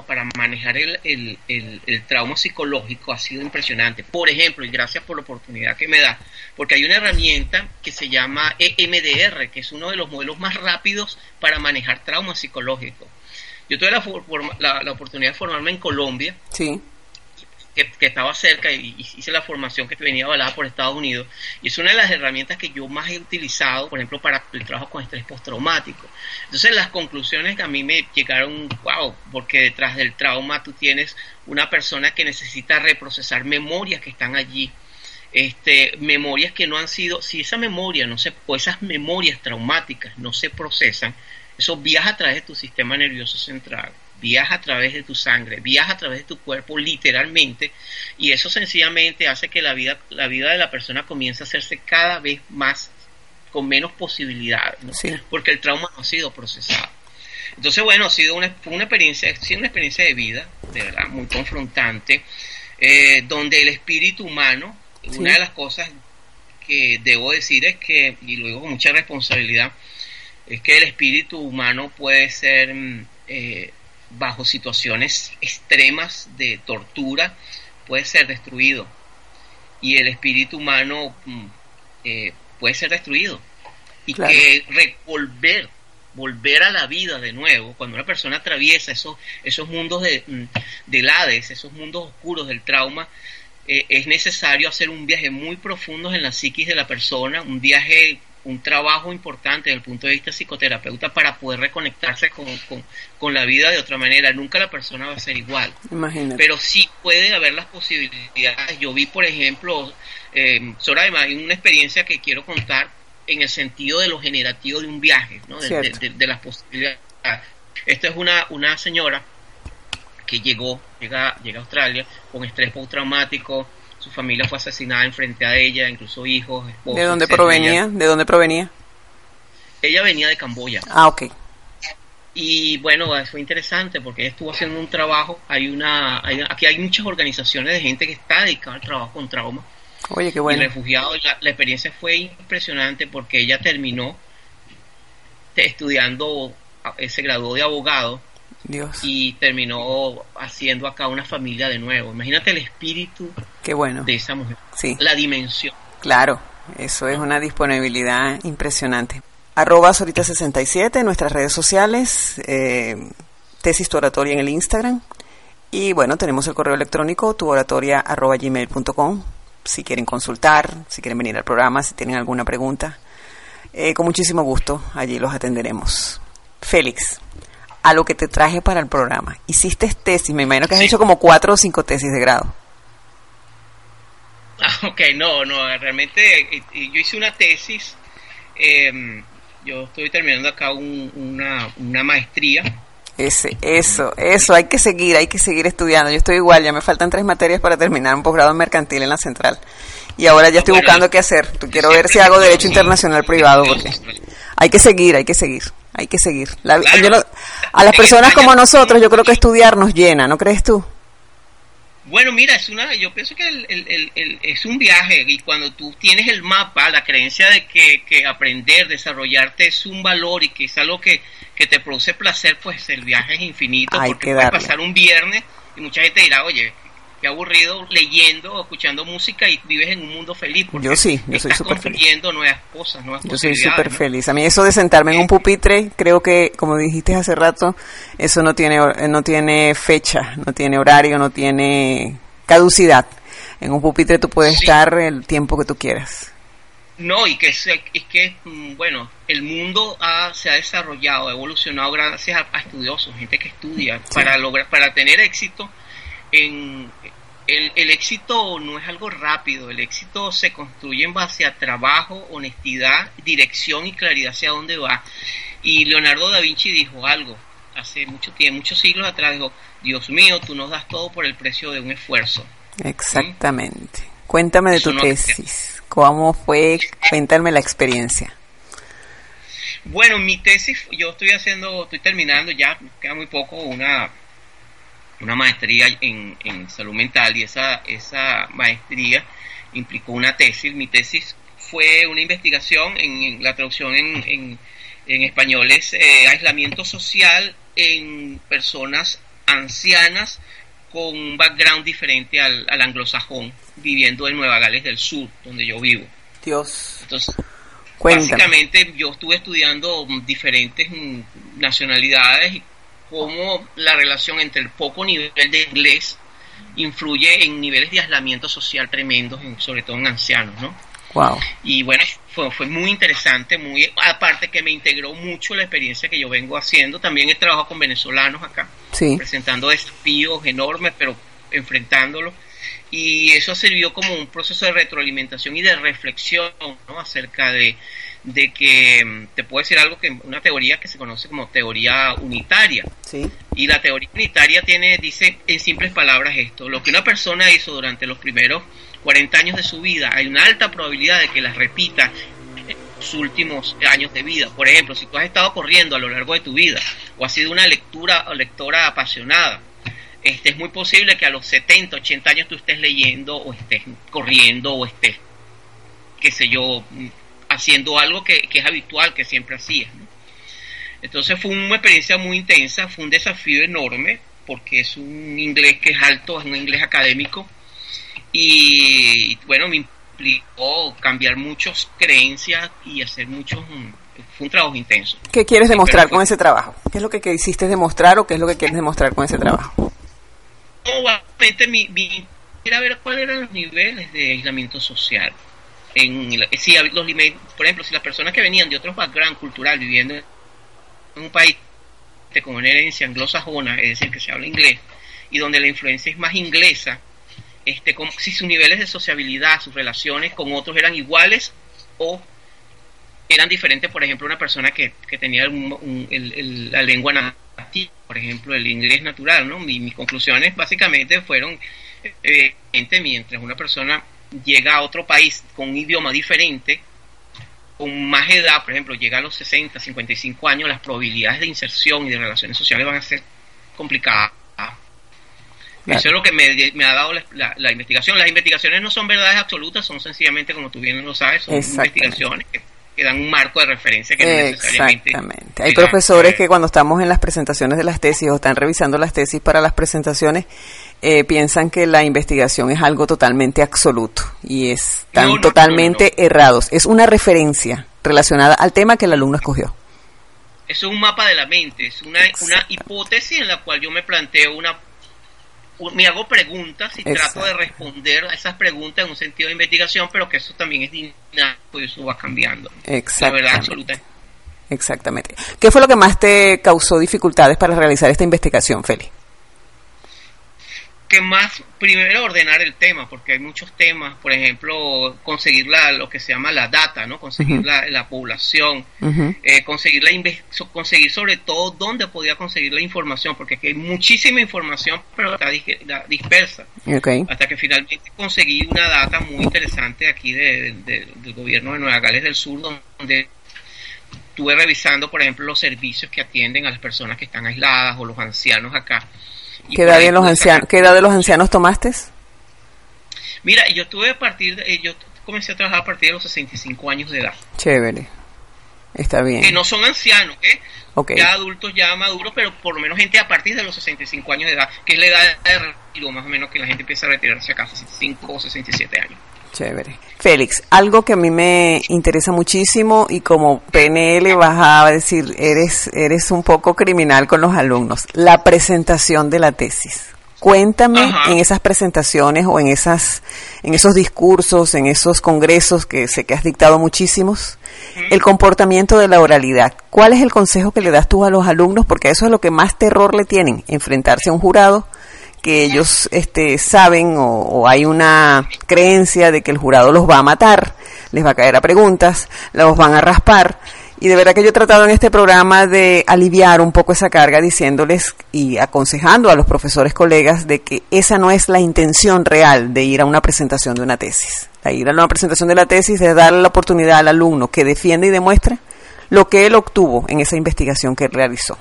[SPEAKER 4] para manejar el, el, el, trauma psicológico ha sido impresionante. Por ejemplo, y gracias por la oportunidad que me da, porque hay una herramienta que se llama EMDR, que es uno de los modelos más rápidos para manejar trauma psicológico. Yo tuve la, la oportunidad de formarme en Colombia.
[SPEAKER 3] Sí
[SPEAKER 4] que, estaba cerca y, hice la formación que venía avalada por Estados Unidos. Y es una de las herramientas que yo más he utilizado, por ejemplo, para el trabajo con estrés postraumático. Entonces las conclusiones que a mí me llegaron, wow, porque detrás del trauma tú tienes una persona que necesita reprocesar memorias que están allí. Este, memorias que no han sido, si esa memoria no se, o esas memorias traumáticas no se procesan, eso viaja a través de tu sistema nervioso central viaja a través de tu sangre, viaja a través de tu cuerpo literalmente y eso sencillamente hace que la vida, la vida de la persona comience a hacerse cada vez más con menos posibilidades, porque el trauma no ha sido procesado. Entonces, bueno, ha sido una, una experiencia, ha sido una experiencia de vida, de verdad, muy confrontante, eh, donde el espíritu humano, una de las cosas que debo decir es que, y luego con mucha responsabilidad, es que el espíritu humano puede ser mm, eh, bajo situaciones extremas de tortura puede ser destruido. Y el espíritu humano mm, eh, puede ser destruido. Y que revolver volver a la vida de nuevo cuando una persona atraviesa esos esos mundos de, mm, del Hades esos mundos oscuros del trauma eh, es necesario hacer un viaje muy profundo en la psiquis de la persona un viaje un trabajo importante desde el punto de vista psicoterapeuta para poder reconectarse con, la vida de otra manera. Nunca la persona va a ser igual. Pero sí puede haber las posibilidades. Yo vi, por ejemplo, eh, hay una experiencia que quiero contar en el sentido de lo generativo de un viaje, ¿no? de, las posibilidades. Esta es una, una señora que llegó, llega, llega a Australia con estrés postraumático, su familia fue asesinada en frente a ella, incluso hijos, esposos.
[SPEAKER 3] ¿De dónde provenía? ¿De dónde provenía?
[SPEAKER 4] Ella venía de Camboya.
[SPEAKER 3] Ah, ok.
[SPEAKER 4] Y bueno, fue interesante porque ella estuvo haciendo un trabajo. Hay una, aquí hay muchas organizaciones de gente que está dedicada al trabajo con trauma.
[SPEAKER 3] Oye, qué bueno.
[SPEAKER 4] Y refugiados. La, la experiencia fue impresionante porque ella terminó estudiando, eh, se graduó de abogado y terminó haciendo acá una familia de nuevo. Imagínate el espíritu
[SPEAKER 3] Qué bueno.
[SPEAKER 4] de esa mujer. Sí. La dimensión.
[SPEAKER 3] Claro, eso es una disponibilidad impresionante. Arroba Sorita67 en nuestras redes sociales, eh, tesis tu oratoria en el Instagram. Y bueno, tenemos el correo electrónico tuoratoria arroba gmail.com si quieren consultar, si quieren venir al programa, si tienen alguna pregunta. Eh, con muchísimo gusto, allí los atenderemos. Félix, a lo que te traje para el programa. Hiciste tesis, me imagino que has hecho como cuatro o cinco tesis de grado.
[SPEAKER 4] Ah, ok, no, no, realmente yo hice una tesis, em, yo estoy terminando acá una, una maestría.
[SPEAKER 3] Ese, eso, eso, hay que seguir, hay que seguir estudiando. Yo estoy igual, ya me faltan tres materias para terminar un posgrado mercantil en la central. Y ahora ya estoy buscando qué hacer. Quiero ver si hago derecho internacional privado, porque hay que seguir, hay que seguir hay que seguir. a las personas como nosotros, yo creo que estudiar nos llena, ¿no crees tú?
[SPEAKER 4] Bueno, mira, es una, yo pienso que es un viaje y cuando tú tienes el mapa, la creencia de que, que aprender, desarrollarte es un valor y que es algo que, que te produce placer, pues el viaje es infinito porque puede pasar un viernes y mucha gente dirá, oye, qué aburrido leyendo o escuchando música y vives en un mundo feliz.
[SPEAKER 3] Yo sí, yo soy súper feliz.
[SPEAKER 4] nuevas cosas, nuevas
[SPEAKER 3] Yo soy súper feliz. A mí eso de sentarme en un pupitre, creo que, como dijiste hace rato, eso no tiene, no tiene fecha, no tiene horario, no tiene caducidad. En un pupitre tú puedes estar el tiempo que tú quieras.
[SPEAKER 4] No, y que es, es que, mm, bueno, el mundo se ha desarrollado, ha evolucionado gracias a, a estudiosos, gente que estudia, para lograr, para tener éxito en el, el, éxito no es algo rápido, el éxito se construye en base a trabajo, honestidad, dirección y claridad hacia dónde va. Y Leonardo da Vinci dijo algo hace mucho tiempo, muchos siglos atrás, dijo, Dios mío, tú nos das todo por el precio de un esfuerzo.
[SPEAKER 3] Exactamente. Cuéntame de tu tesis. ¿Cómo fue? Cuéntame la experiencia.
[SPEAKER 4] Bueno, mi tesis, yo estoy haciendo, estoy terminando ya, queda muy poco, una una maestría en, en salud mental y esa, esa maestría implicó una tesis. Mi tesis fue una investigación en, la traducción en, en, español es eh, aislamiento social en personas ancianas con un background diferente al, anglosajón, viviendo en Nueva Gales del Sur, donde yo vivo.
[SPEAKER 3] Dios.
[SPEAKER 4] Entonces, básicamente yo estuve estudiando diferentes nacionalidades y cómo la relación entre el poco nivel de inglés influye en niveles de aislamiento social tremendos, sobre todo en ancianos, ¿no?
[SPEAKER 3] Wow.
[SPEAKER 4] Y bueno, fue, fue muy interesante, muy aparte que me integró mucho la experiencia que yo vengo haciendo. También he trabajado con venezolanos acá, presentando desafíos enormes, pero enfrentándolos. Y eso sirvió como un proceso de retroalimentación y de reflexión ¿no? acerca de, de que mm, te puedo decir algo que una teoría que se conoce como teoría unitaria.
[SPEAKER 3] Sí.
[SPEAKER 4] Y la teoría unitaria tiene dice en simples palabras esto, lo que una persona hizo durante los primeros 40 años de su vida, hay una alta probabilidad de que las repita en sus últimos años de vida. Por ejemplo, si tú has estado corriendo a lo largo de tu vida o has sido una lectura o lectora apasionada, este, es muy posible que a los 70, 80 años tú estés leyendo o estés corriendo o estés, qué sé yo, haciendo algo que, es habitual, que siempre hacías. Entonces fue una experiencia muy intensa, fue un desafío enorme, porque es un inglés que es alto, es un inglés académico, y bueno, me implicó cambiar muchas creencias y hacer muchos... Fue un trabajo intenso.
[SPEAKER 3] ¿Qué quieres demostrar con ese trabajo? ¿Qué es lo que quisiste demostrar o qué es lo que quieres demostrar con ese trabajo?
[SPEAKER 4] Obviamente mi, mi era ver cuáles eran los niveles de aislamiento social en si los, por ejemplo, si las personas que venían de otros background cultural viviendo en un país con una herencia anglosajona, es decir, que se habla inglés, y donde la influencia es más inglesa, este, como, si sus niveles de sociabilidad, sus relaciones con otros eran iguales o eran diferentes, por ejemplo, una persona que, que tenía la lengua nativa, por ejemplo, el inglés natural, ¿no? mis conclusiones básicamente fueron, eh, mientras una persona llega a otro país con un idioma diferente, con más edad, por ejemplo, llega a los 60, 55 años, las probabilidades de inserción y de relaciones sociales van a ser complicadas. Eso es lo que me, ha dado la, investigación. Las investigaciones no son verdades absolutas, son sencillamente, como tú bien lo sabes, son investigaciones que, dan un marco de referencia que no necesariamente...
[SPEAKER 3] Exactamente. Hay profesores que cuando estamos en las presentaciones de las tesis o están revisando las tesis para las presentaciones, eh, piensan que la investigación es algo totalmente absoluto y están totalmente errados. Es una referencia relacionada al tema que el alumno escogió.
[SPEAKER 4] Es un mapa de la mente, es una, una hipótesis en la cual yo me planteo una me hago preguntas y trato de responder a esas preguntas en un sentido de investigación, pero que eso también es dinámico y eso va cambiando. La verdad absoluta.
[SPEAKER 3] Exactamente. ¿Qué fue lo que más te causó dificultades para realizar esta investigación, Félix?
[SPEAKER 4] Que más, primero ordenar el tema, porque hay muchos temas, por ejemplo, conseguir la, lo que se llama la data, ¿no? Conseguir la, población, eh, conseguir, la conseguir sobre todo dónde podía conseguir la información, porque hay muchísima información, pero está dispersa. Hasta que finalmente conseguí una data muy interesante aquí del gobierno de Nueva Gales del Sur, donde estuve revisando, por ejemplo, los servicios que atienden a las personas que están aisladas o los ancianos acá
[SPEAKER 3] ¿Qué edad, de los ancianos, ¿Qué edad de los ancianos tomaste?
[SPEAKER 4] Mira, yo estuve a partir, de, yo comencé a trabajar a partir de los 65 años de edad.
[SPEAKER 3] Chévere. Está bien.
[SPEAKER 4] Que no son ancianos, ¿eh? Ya adultos, ya maduros, pero por lo menos gente a partir de los 65 años de edad, que es la edad de retiro más o menos que la gente empieza a retirarse acá, 65 o 67 años.
[SPEAKER 3] Chévere. Félix, algo que a mí me interesa muchísimo y como PNL vas a decir, eres, eres un poco criminal con los alumnos, la presentación de la tesis. Cuéntame en esas presentaciones o en esas, en esos discursos, en esos congresos que sé que has dictado muchísimos, el comportamiento de la oralidad. ¿Cuál es el consejo que le das tú a los alumnos? Porque eso es lo que más terror le tienen, enfrentarse a un jurado que ellos este, saben o, hay una creencia de que el jurado los va a matar, les va a caer a preguntas, los van a raspar. Y de verdad que yo he tratado en este programa de aliviar un poco esa carga diciéndoles y aconsejando a los profesores colegas de que esa no es la intención real de ir a una presentación de una tesis. La ir a una presentación de la tesis es darle la oportunidad al alumno que defiende y demuestra lo que él obtuvo en esa investigación que realizó.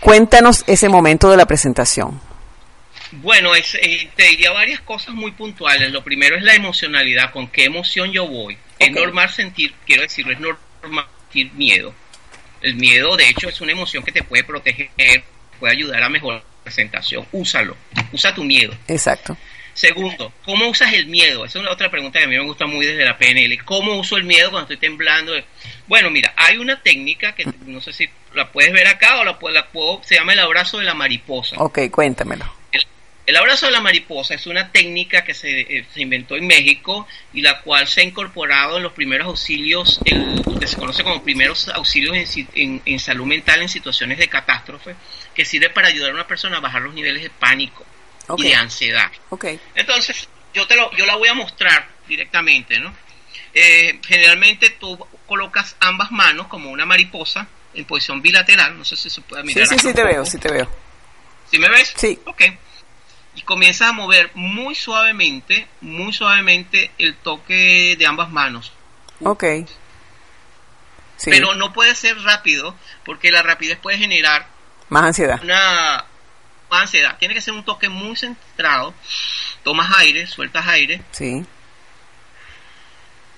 [SPEAKER 3] Cuéntanos ese momento de la presentación.
[SPEAKER 4] Bueno, es, eh, te diría varias cosas muy puntuales. Lo primero es la emocionalidad, con qué emoción yo voy. Es normal sentir, quiero decirlo, es normal sentir miedo. El miedo, de hecho, es una emoción que te puede proteger, puede ayudar a mejorar presentación. Úsalo. Usa tu miedo.
[SPEAKER 3] Exacto.
[SPEAKER 4] Segundo, ¿cómo usas el miedo? Esa es una otra pregunta que a mí me gusta muy desde la PNL. ¿Cómo uso el miedo cuando estoy temblando? Bueno, mira, hay una técnica que no sé si la puedes ver acá o la, la puedo, se llama el abrazo de la mariposa.
[SPEAKER 3] Ok, cuéntamelo.
[SPEAKER 4] El, abrazo de la mariposa es una técnica que se, eh, se, inventó en México y la cual se ha incorporado en los primeros auxilios, el, que se conoce como primeros auxilios en, en salud mental en situaciones de catástrofe, que sirve para ayudar a una persona a bajar los niveles de pánico y de ansiedad.
[SPEAKER 3] Okay.
[SPEAKER 4] Entonces, yo, te lo, yo la voy a mostrar directamente, ¿no? Eh, generalmente tú colocas ambas manos como una mariposa en posición bilateral, no sé si se puede mirar.
[SPEAKER 3] Sí, sí, sí te veo, sí te veo.
[SPEAKER 4] ¿Sí me ves?
[SPEAKER 3] Sí.
[SPEAKER 4] Ok. Y comienzas a mover muy suavemente, muy suavemente el toque de ambas manos.
[SPEAKER 3] Ok.
[SPEAKER 4] Sí. Pero no puede ser rápido, porque la rapidez puede generar
[SPEAKER 3] más ansiedad.
[SPEAKER 4] Una ansiedad. Tiene que ser un toque muy centrado. Tomas aire, sueltas aire.
[SPEAKER 3] Sí.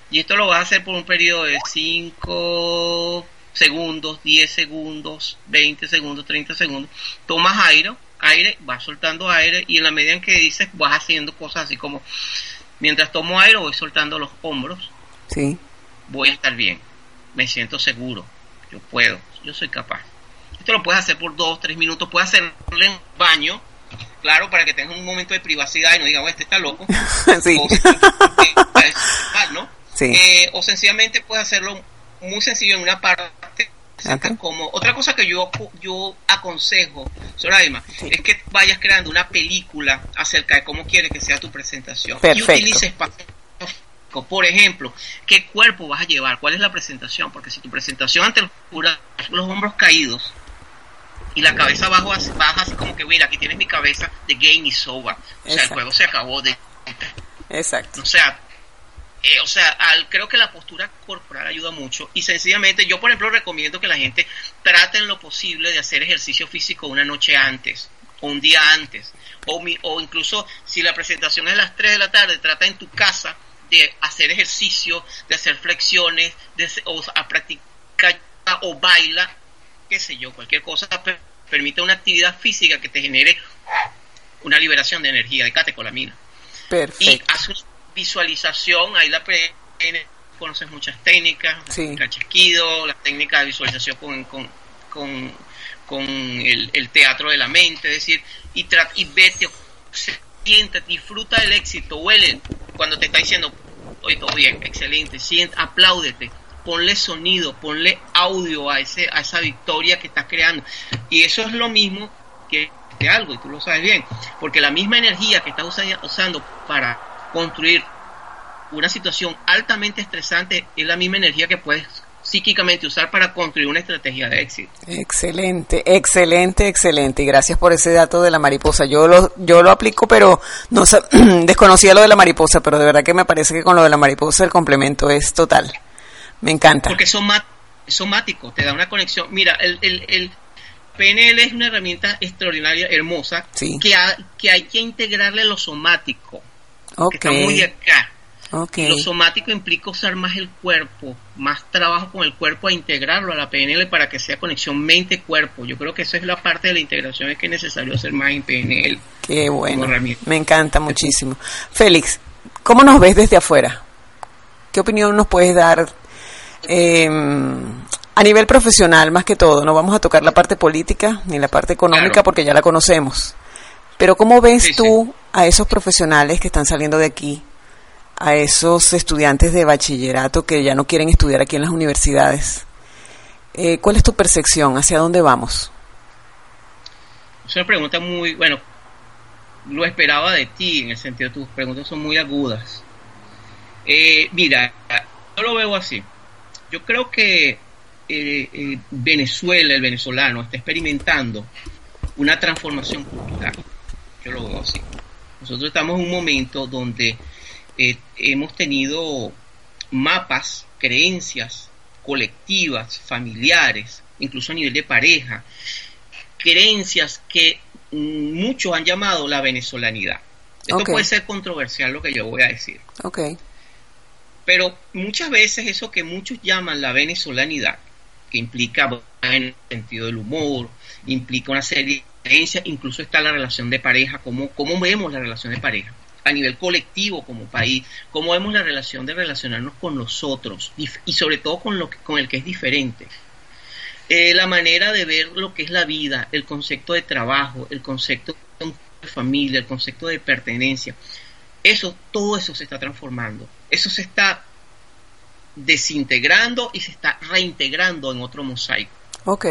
[SPEAKER 4] Y esto lo vas a hacer por un periodo de 5 segundos, 10 segundos, 20 segundos, 30 segundos. Tomas aire, aire, vas soltando aire y en la medida en que dices vas haciendo cosas así como mientras tomo aire voy soltando los hombros.
[SPEAKER 3] Sí.
[SPEAKER 4] Voy a estar bien. Me siento seguro. Yo puedo. Yo soy capaz. Esto lo puedes hacer por dos, tres minutos, puedes hacerlo en baño, claro, para que tengas un momento de privacidad y no digas, este está loco.
[SPEAKER 3] sí.
[SPEAKER 4] O, ¿no?
[SPEAKER 3] sí.
[SPEAKER 4] Eh, o sencillamente puedes hacerlo muy sencillo en una parte como otra cosa que yo yo aconsejo Soraima es que vayas creando una película acerca de cómo quieres que sea tu presentación.
[SPEAKER 3] Perfecto.
[SPEAKER 4] y utilices por ejemplo, ¿qué cuerpo vas a llevar? ¿Cuál es la presentación? Porque si tu presentación ante el jurado, los hombros caídos, y la cabeza abajo baja así como que mira aquí tienes mi cabeza de game y soba o sea el juego se acabó de
[SPEAKER 3] exacto.
[SPEAKER 4] O sea eh, o sea al, creo que la postura corporal ayuda mucho y sencillamente yo por ejemplo recomiendo que la gente trate en lo posible de hacer ejercicio físico una noche antes o un día antes o, mi, o incluso si la presentación es a las 3 de la tarde trata en tu casa de hacer ejercicio de hacer flexiones de, o a practicar o baila qué sé yo, cualquier cosa permite una actividad física que te genere una liberación de energía, de catecolamina.
[SPEAKER 3] Perfecto.
[SPEAKER 4] Y haces visualización, ahí la conoces muchas técnicas,
[SPEAKER 3] sí.
[SPEAKER 4] el chasquido, la técnica de visualización con, con, con, con el, el, teatro de la mente, es decir, y, y vete, siente, disfruta del éxito, huele cuando te está diciendo, oye, todo bien, excelente, siente, apláudete, ponle sonido, ponle audio a, ese, a esa victoria que estás creando. Y eso es lo mismo que, que algo, y tú lo sabes bien, porque la misma energía que estás usando para construir una situación altamente estresante es la misma energía que puedes psíquicamente usar para construir una estrategia de éxito.
[SPEAKER 3] Excelente, excelente, excelente. Y gracias por ese dato de la mariposa. Yo lo, yo lo aplico, pero no desconocía lo de la mariposa, pero de verdad que me parece que con lo de la mariposa el complemento es total. Me encanta.
[SPEAKER 4] Porque es somático, te da una conexión. Mira, el, el, el PNL es una herramienta extraordinaria, hermosa,
[SPEAKER 3] sí.
[SPEAKER 4] que, ha, que hay que integrarle lo somático.
[SPEAKER 3] Okay.
[SPEAKER 4] Que está muy acá.
[SPEAKER 3] Okay.
[SPEAKER 4] Lo somático implica usar más el cuerpo, más trabajo con el cuerpo a integrarlo a la PNL para que sea conexión mente-cuerpo. Yo creo que esa es la parte de la integración es que es necesario hacer más en PNL.
[SPEAKER 3] Qué bueno. Me encanta muchísimo. Félix, ¿cómo nos ves desde afuera? ¿Qué opinión nos puedes dar eh, a nivel profesional más que todo? No vamos a tocar la parte política ni la parte económica
[SPEAKER 4] Claro.
[SPEAKER 3] porque ya la conocemos. Pero ¿cómo ves
[SPEAKER 4] Sí,
[SPEAKER 3] tú a esos profesionales que están saliendo de aquí? a esos estudiantes de bachillerato que ya no quieren estudiar aquí en las universidades. Eh, ¿Cuál es tu percepción? ¿Hacia dónde vamos?
[SPEAKER 4] Es una pregunta muy, bueno, lo esperaba de ti, en el sentido de tus preguntas son muy agudas. Eh, mira, yo lo veo así. Yo creo que eh, eh, Venezuela, el venezolano, está experimentando una transformación cultural. Yo lo veo así. Nosotros estamos en un momento donde eh, hemos tenido mapas, creencias colectivas, familiares, incluso a nivel de pareja, creencias que muchos han llamado la venezolanidad. Esto puede ser controversial lo que yo voy a decir,
[SPEAKER 3] Ok,
[SPEAKER 4] pero muchas veces eso que muchos llaman la venezolanidad, que implica en el sentido del humor, implica una serie incluso está la relación de pareja, cómo, cómo vemos la relación de pareja a nivel colectivo como país, cómo vemos la relación de relacionarnos con los otros y sobre todo con, lo con el que es diferente. Eh, la manera de ver lo que es la vida, el concepto de trabajo, el concepto de familia, el concepto de pertenencia, eso, todo eso se está transformando, eso se está desintegrando y se está reintegrando en otro mosaico.
[SPEAKER 3] Ok.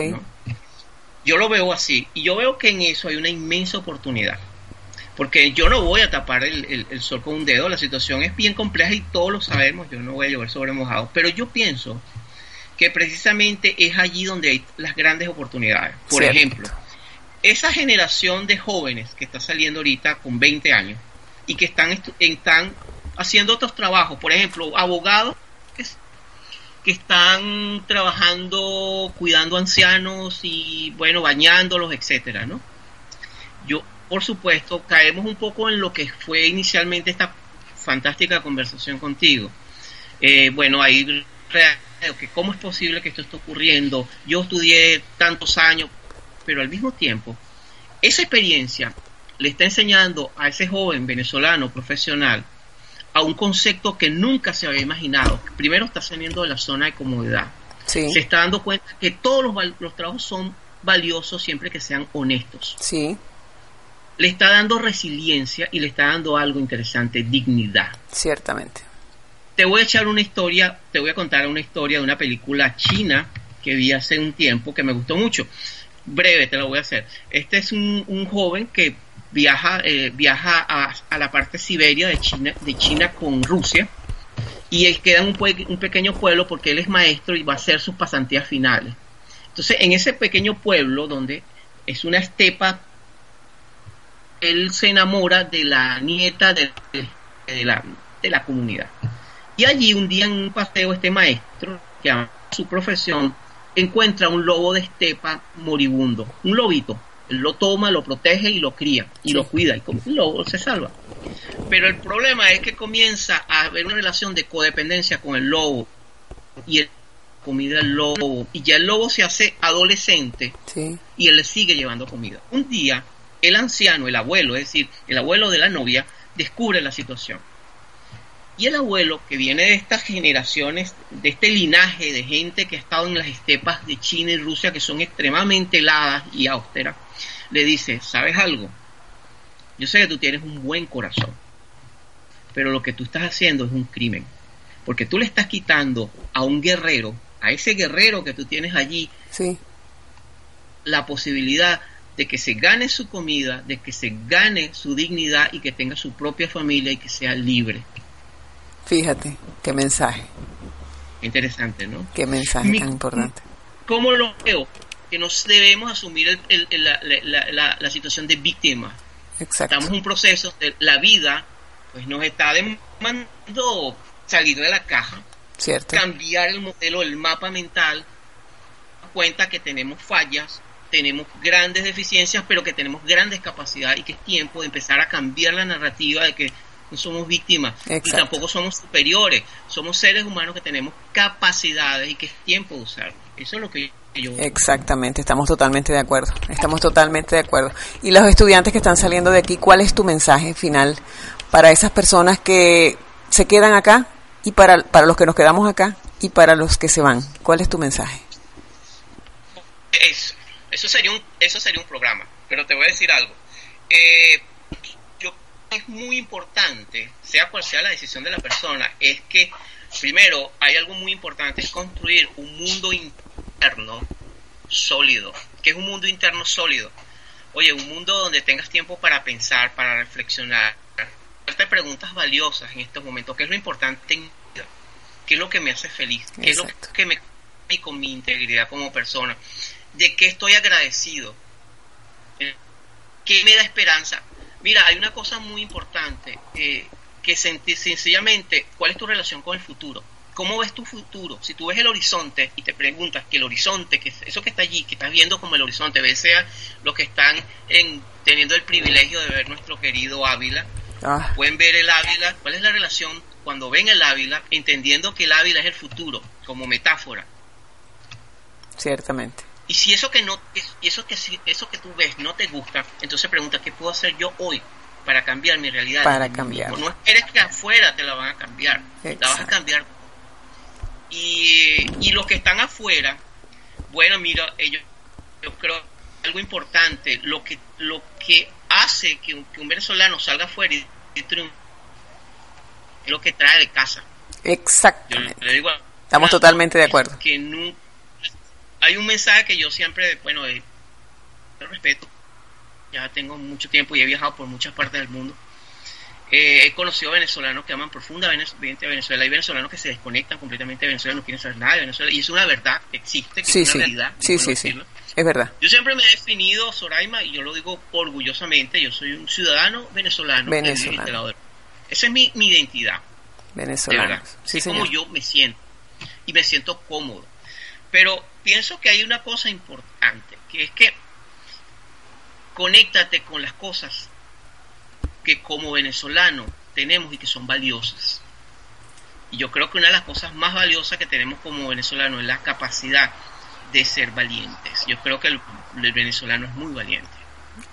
[SPEAKER 4] Yo lo veo así y yo veo que en eso hay una inmensa oportunidad porque yo no voy a tapar el, sol con un dedo, la situación es bien compleja y todos lo sabemos, yo no voy a llover sobre mojado, pero yo pienso que precisamente es allí donde hay las grandes oportunidades. Por ejemplo, esa generación de jóvenes que está saliendo ahorita con 20 años y que están, están haciendo otros trabajos, por ejemplo, abogados que están trabajando cuidando ancianos y bueno, bañándolos, etcétera, ¿no? Yo por supuesto, caemos un poco en lo que fue inicialmente esta fantástica conversación contigo. Eh, bueno, ahí que cómo es posible que esto esté ocurriendo. Yo estudié tantos años, pero al mismo tiempo, esa experiencia le está enseñando a ese joven venezolano profesional a un concepto que nunca se había imaginado. Primero está saliendo de la zona de comodidad. Se está dando cuenta que todos los, los trabajos son valiosos siempre que sean honestos.
[SPEAKER 3] Sí
[SPEAKER 4] le está dando resiliencia y le está dando algo interesante, dignidad.
[SPEAKER 3] Ciertamente.
[SPEAKER 4] Te voy a echar una historia, te voy a contar una historia de una película china que vi hace un tiempo que me gustó mucho. Breve, te lo voy a hacer. Este es un, joven que viaja, eh, viaja a, la parte Siberia de China, de China con Rusia y él queda en un, un pequeño pueblo porque él es maestro y va a hacer sus pasantías finales. Entonces, en ese pequeño pueblo donde es una estepa él se enamora de la nieta de, la, de la comunidad. Y allí un día en un paseo este maestro, que ama su profesión, encuentra un lobo de estepa moribundo, un lobito. Él lo toma, lo protege y lo cría y lo cuida y como el lobo se salva. Pero el problema es que comienza a haber una relación de codependencia con el lobo y el comida al lobo y ya el lobo se hace adolescente y él le sigue llevando comida. Un día el anciano, el abuelo, es decir, el abuelo de la novia, descubre la situación. Y el abuelo, que viene de estas generaciones, de este linaje de gente que ha estado en las estepas de China y Rusia, que son extremadamente heladas y austeras, le dice, ¿sabes algo? Yo sé que tú tienes un buen corazón, pero lo que tú estás haciendo es un crimen, porque tú le estás quitando a un guerrero, a ese guerrero que tú tienes allí,
[SPEAKER 3] sí.
[SPEAKER 4] la posibilidad de que se gane su comida, de que se gane su dignidad y que tenga su propia familia y que sea libre.
[SPEAKER 3] Fíjate, qué mensaje.
[SPEAKER 4] Interesante, ¿no?
[SPEAKER 3] Qué mensaje tan importante.
[SPEAKER 4] ¿Cómo lo veo? Que nos debemos asumir la, situación de víctima.
[SPEAKER 3] Exacto.
[SPEAKER 4] Estamos en un proceso de la vida, pues nos está demandando salir de la caja,
[SPEAKER 3] Cierto.
[SPEAKER 4] cambiar el modelo, el mapa mental, cuenta que tenemos fallas, tenemos grandes deficiencias, pero que tenemos grandes capacidades y que es tiempo de empezar a cambiar la narrativa de que no somos víctimas y tampoco somos superiores, somos seres humanos que tenemos capacidades y que es tiempo de usar. Eso es lo que yo...
[SPEAKER 3] Exactamente, estamos totalmente de acuerdo, estamos totalmente de acuerdo. Y los estudiantes que están saliendo de aquí, ¿cuál es tu mensaje final para esas personas que se quedan acá y para, para los que nos quedamos acá y para los que se van? ¿Cuál es tu mensaje?
[SPEAKER 4] Es eso sería un, eso sería un programa. Pero te voy a decir algo. Eh, yo es muy importante, sea cual sea la decisión de la persona, es que primero hay algo muy importante, es construir un mundo interno sólido. que es un mundo interno sólido? Oye, un mundo donde tengas tiempo para pensar, para reflexionar, hacerte preguntas valiosas en estos momentos. ¿Qué es lo importante en mi vida? ¿Qué es lo que me hace feliz? ¿Qué es lo que me con mi integridad como persona? de qué estoy agradecido, qué me da esperanza. Mira, hay una cosa muy importante, eh, que sencillamente, ¿cuál es tu relación con el futuro? ¿Cómo ves tu futuro? Si tú ves el horizonte y te preguntas que el horizonte, que eso que está allí, que estás viendo como el horizonte, ves sea los que están en, teniendo el privilegio de ver nuestro querido Ávila, ah. pueden ver el Ávila, ¿cuál es la relación cuando ven el Ávila, entendiendo que el Ávila es el futuro, como metáfora?
[SPEAKER 3] Ciertamente
[SPEAKER 4] Y si eso que no, eso que eso que tú ves no te gusta, entonces pregunta qué puedo hacer yo hoy para cambiar mi realidad.
[SPEAKER 3] Para cambiar.
[SPEAKER 4] No esperes que afuera te la van a cambiar, la vas a cambiar. Y, y los que están afuera, bueno, mira, ellos, yo creo algo importante, lo que lo que hace que un, venezolano salga afuera y, triunfe es lo que trae de casa.
[SPEAKER 3] Exactamente. Estamos totalmente de acuerdo.
[SPEAKER 4] Que nunca hay un mensaje que yo siempre, bueno, de, respeto, ya tengo mucho tiempo y he viajado por muchas partes del mundo. Eh, he conocido venezolanos que aman profundamente a Venezuela. Hay venezolanos que se desconectan completamente de Venezuela, no quieren saber nada de Venezuela. Y es una verdad que existe, que es una realidad.
[SPEAKER 3] Sí, sí, sí. Es verdad.
[SPEAKER 4] Yo siempre me he definido, Soraima, y yo lo digo orgullosamente, yo soy un ciudadano venezolano.
[SPEAKER 3] Venezolano.
[SPEAKER 4] Esa es mi, identidad.
[SPEAKER 3] Venezolano.
[SPEAKER 4] Sí, es como yo me siento. Y me siento cómodo. Pero pienso que hay una cosa importante, que es que conéctate con las cosas que como venezolano tenemos y que son valiosas. Y yo creo que una de las cosas más valiosas que tenemos como venezolano es la capacidad de ser valientes. Yo creo que el, venezolano es muy valiente.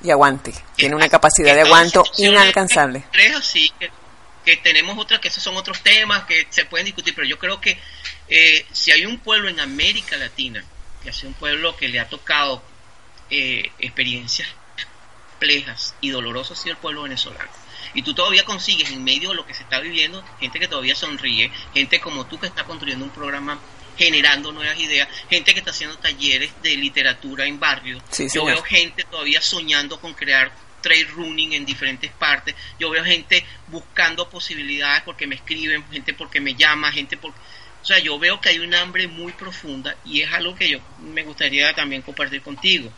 [SPEAKER 3] Y aguante, tiene una capacidad de aguanto inalcanzable.
[SPEAKER 4] Es así, que, que tenemos otras, que esos son otros temas que se pueden discutir, pero yo creo que eh, si hay un pueblo en América Latina, que sido un pueblo que le ha tocado eh, experiencias complejas y dolorosas, ha sido el pueblo venezolano. Y tú todavía consigues en medio de lo que se está viviendo, gente que todavía sonríe, gente como tú que está construyendo un programa generando nuevas ideas, gente que está haciendo talleres de literatura en barrios. Yo veo gente todavía soñando con crear trail running en diferentes partes. Yo veo gente buscando posibilidades porque me escriben, gente porque me llama, gente porque o sea, yo veo que hay un hambre muy profunda y es algo que yo me gustaría también compartir contigo,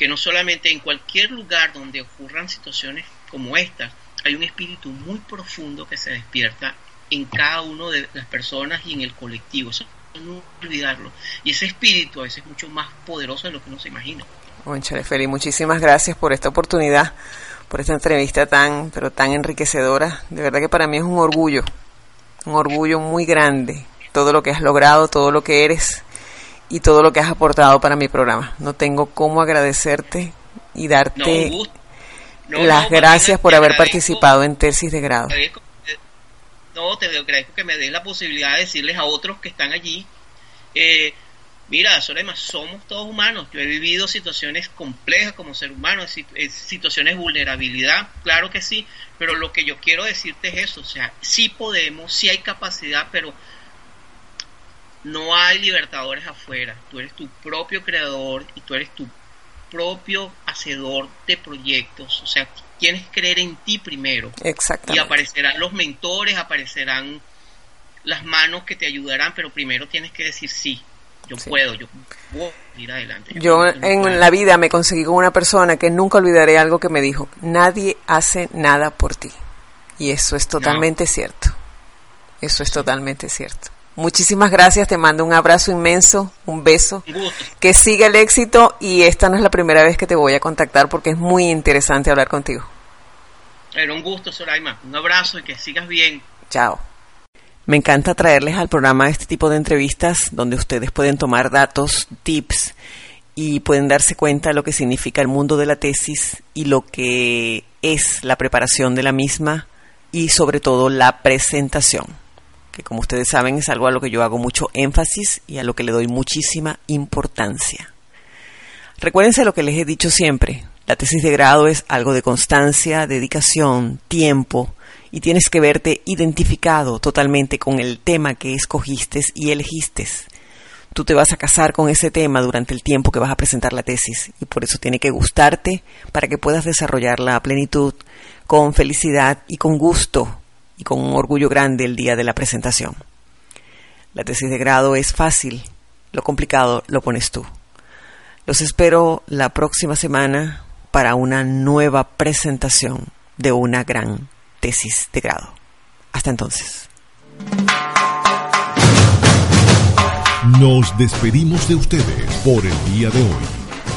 [SPEAKER 4] que no solamente en cualquier lugar donde ocurran situaciones como esta, hay un espíritu muy profundo que se despierta en cada una de las personas y en el colectivo. Eso no olvidarlo. Y ese espíritu a veces es mucho más poderoso de lo que uno se imagina.
[SPEAKER 3] Bueno, Feli, muchísimas gracias por esta oportunidad, por esta entrevista tan, pero tan enriquecedora. De verdad que para mí es un orgullo, un orgullo muy grande todo lo que has logrado, todo lo que eres y todo lo que has aportado para mi programa. No tengo cómo agradecerte y darte las gracias por haber participado en tesis de grado.
[SPEAKER 4] No, te agradezco que me des la posibilidad de decirles a otros que están allí, eh, mira, Solema, somos todos humanos. Yo he vivido situaciones complejas como ser humano, situaciones de vulnerabilidad, claro que sí, pero lo que yo quiero decirte es eso, o sea, sí podemos, sí hay capacidad, pero no hay libertadores afuera, tú eres tu propio creador y tú eres tu propio hacedor de proyectos, o sea, tienes que creer en ti primero.
[SPEAKER 3] Exactamente.
[SPEAKER 4] Y aparecerán los mentores, aparecerán las manos que te ayudarán, pero primero tienes que decir sí. Yo puedo, yo puedo ir adelante.
[SPEAKER 3] Yo, en la vida me conseguí con una persona que nunca olvidaré algo que me dijo, nadie hace nada por ti. Y eso es totalmente cierto. Eso es totalmente cierto. Muchísimas gracias, te mando un abrazo inmenso, un beso, que siga el éxito y esta no es la primera vez que te voy a contactar porque es muy interesante hablar contigo.
[SPEAKER 4] Era un gusto, Soraima, un abrazo y que sigas bien.
[SPEAKER 3] Chao. Me encanta traerles al programa este tipo de entrevistas donde ustedes pueden tomar datos, tips y pueden darse cuenta de lo que significa el mundo de la tesis y lo que es la preparación de la misma y sobre todo la presentación como ustedes saben es algo a lo que yo hago mucho énfasis y a lo que le doy muchísima importancia. Recuérdense lo que les he dicho siempre, la tesis de grado es algo de constancia, dedicación, tiempo, y tienes que verte identificado totalmente con el tema que escogiste y elegiste. Tú te vas a casar con ese tema durante el tiempo que vas a presentar la tesis y por eso tiene que gustarte para que puedas desarrollarla a plenitud, con felicidad y con gusto, y con un orgullo grande el día de la presentación. La tesis de grado es fácil, lo complicado lo pones tú. Los espero la próxima semana para una nueva presentación de una gran tesis de grado. Hasta entonces.
[SPEAKER 1] Nos despedimos de ustedes por el día de hoy.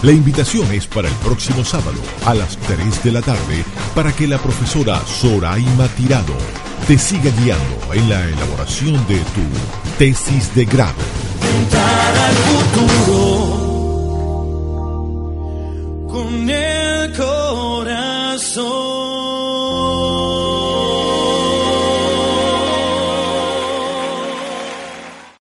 [SPEAKER 1] La invitación es para el próximo sábado a las 3 de la tarde para que la profesora Soraima Tirado te siga guiando en la elaboración de tu tesis de grado.
[SPEAKER 2] Con el corazón.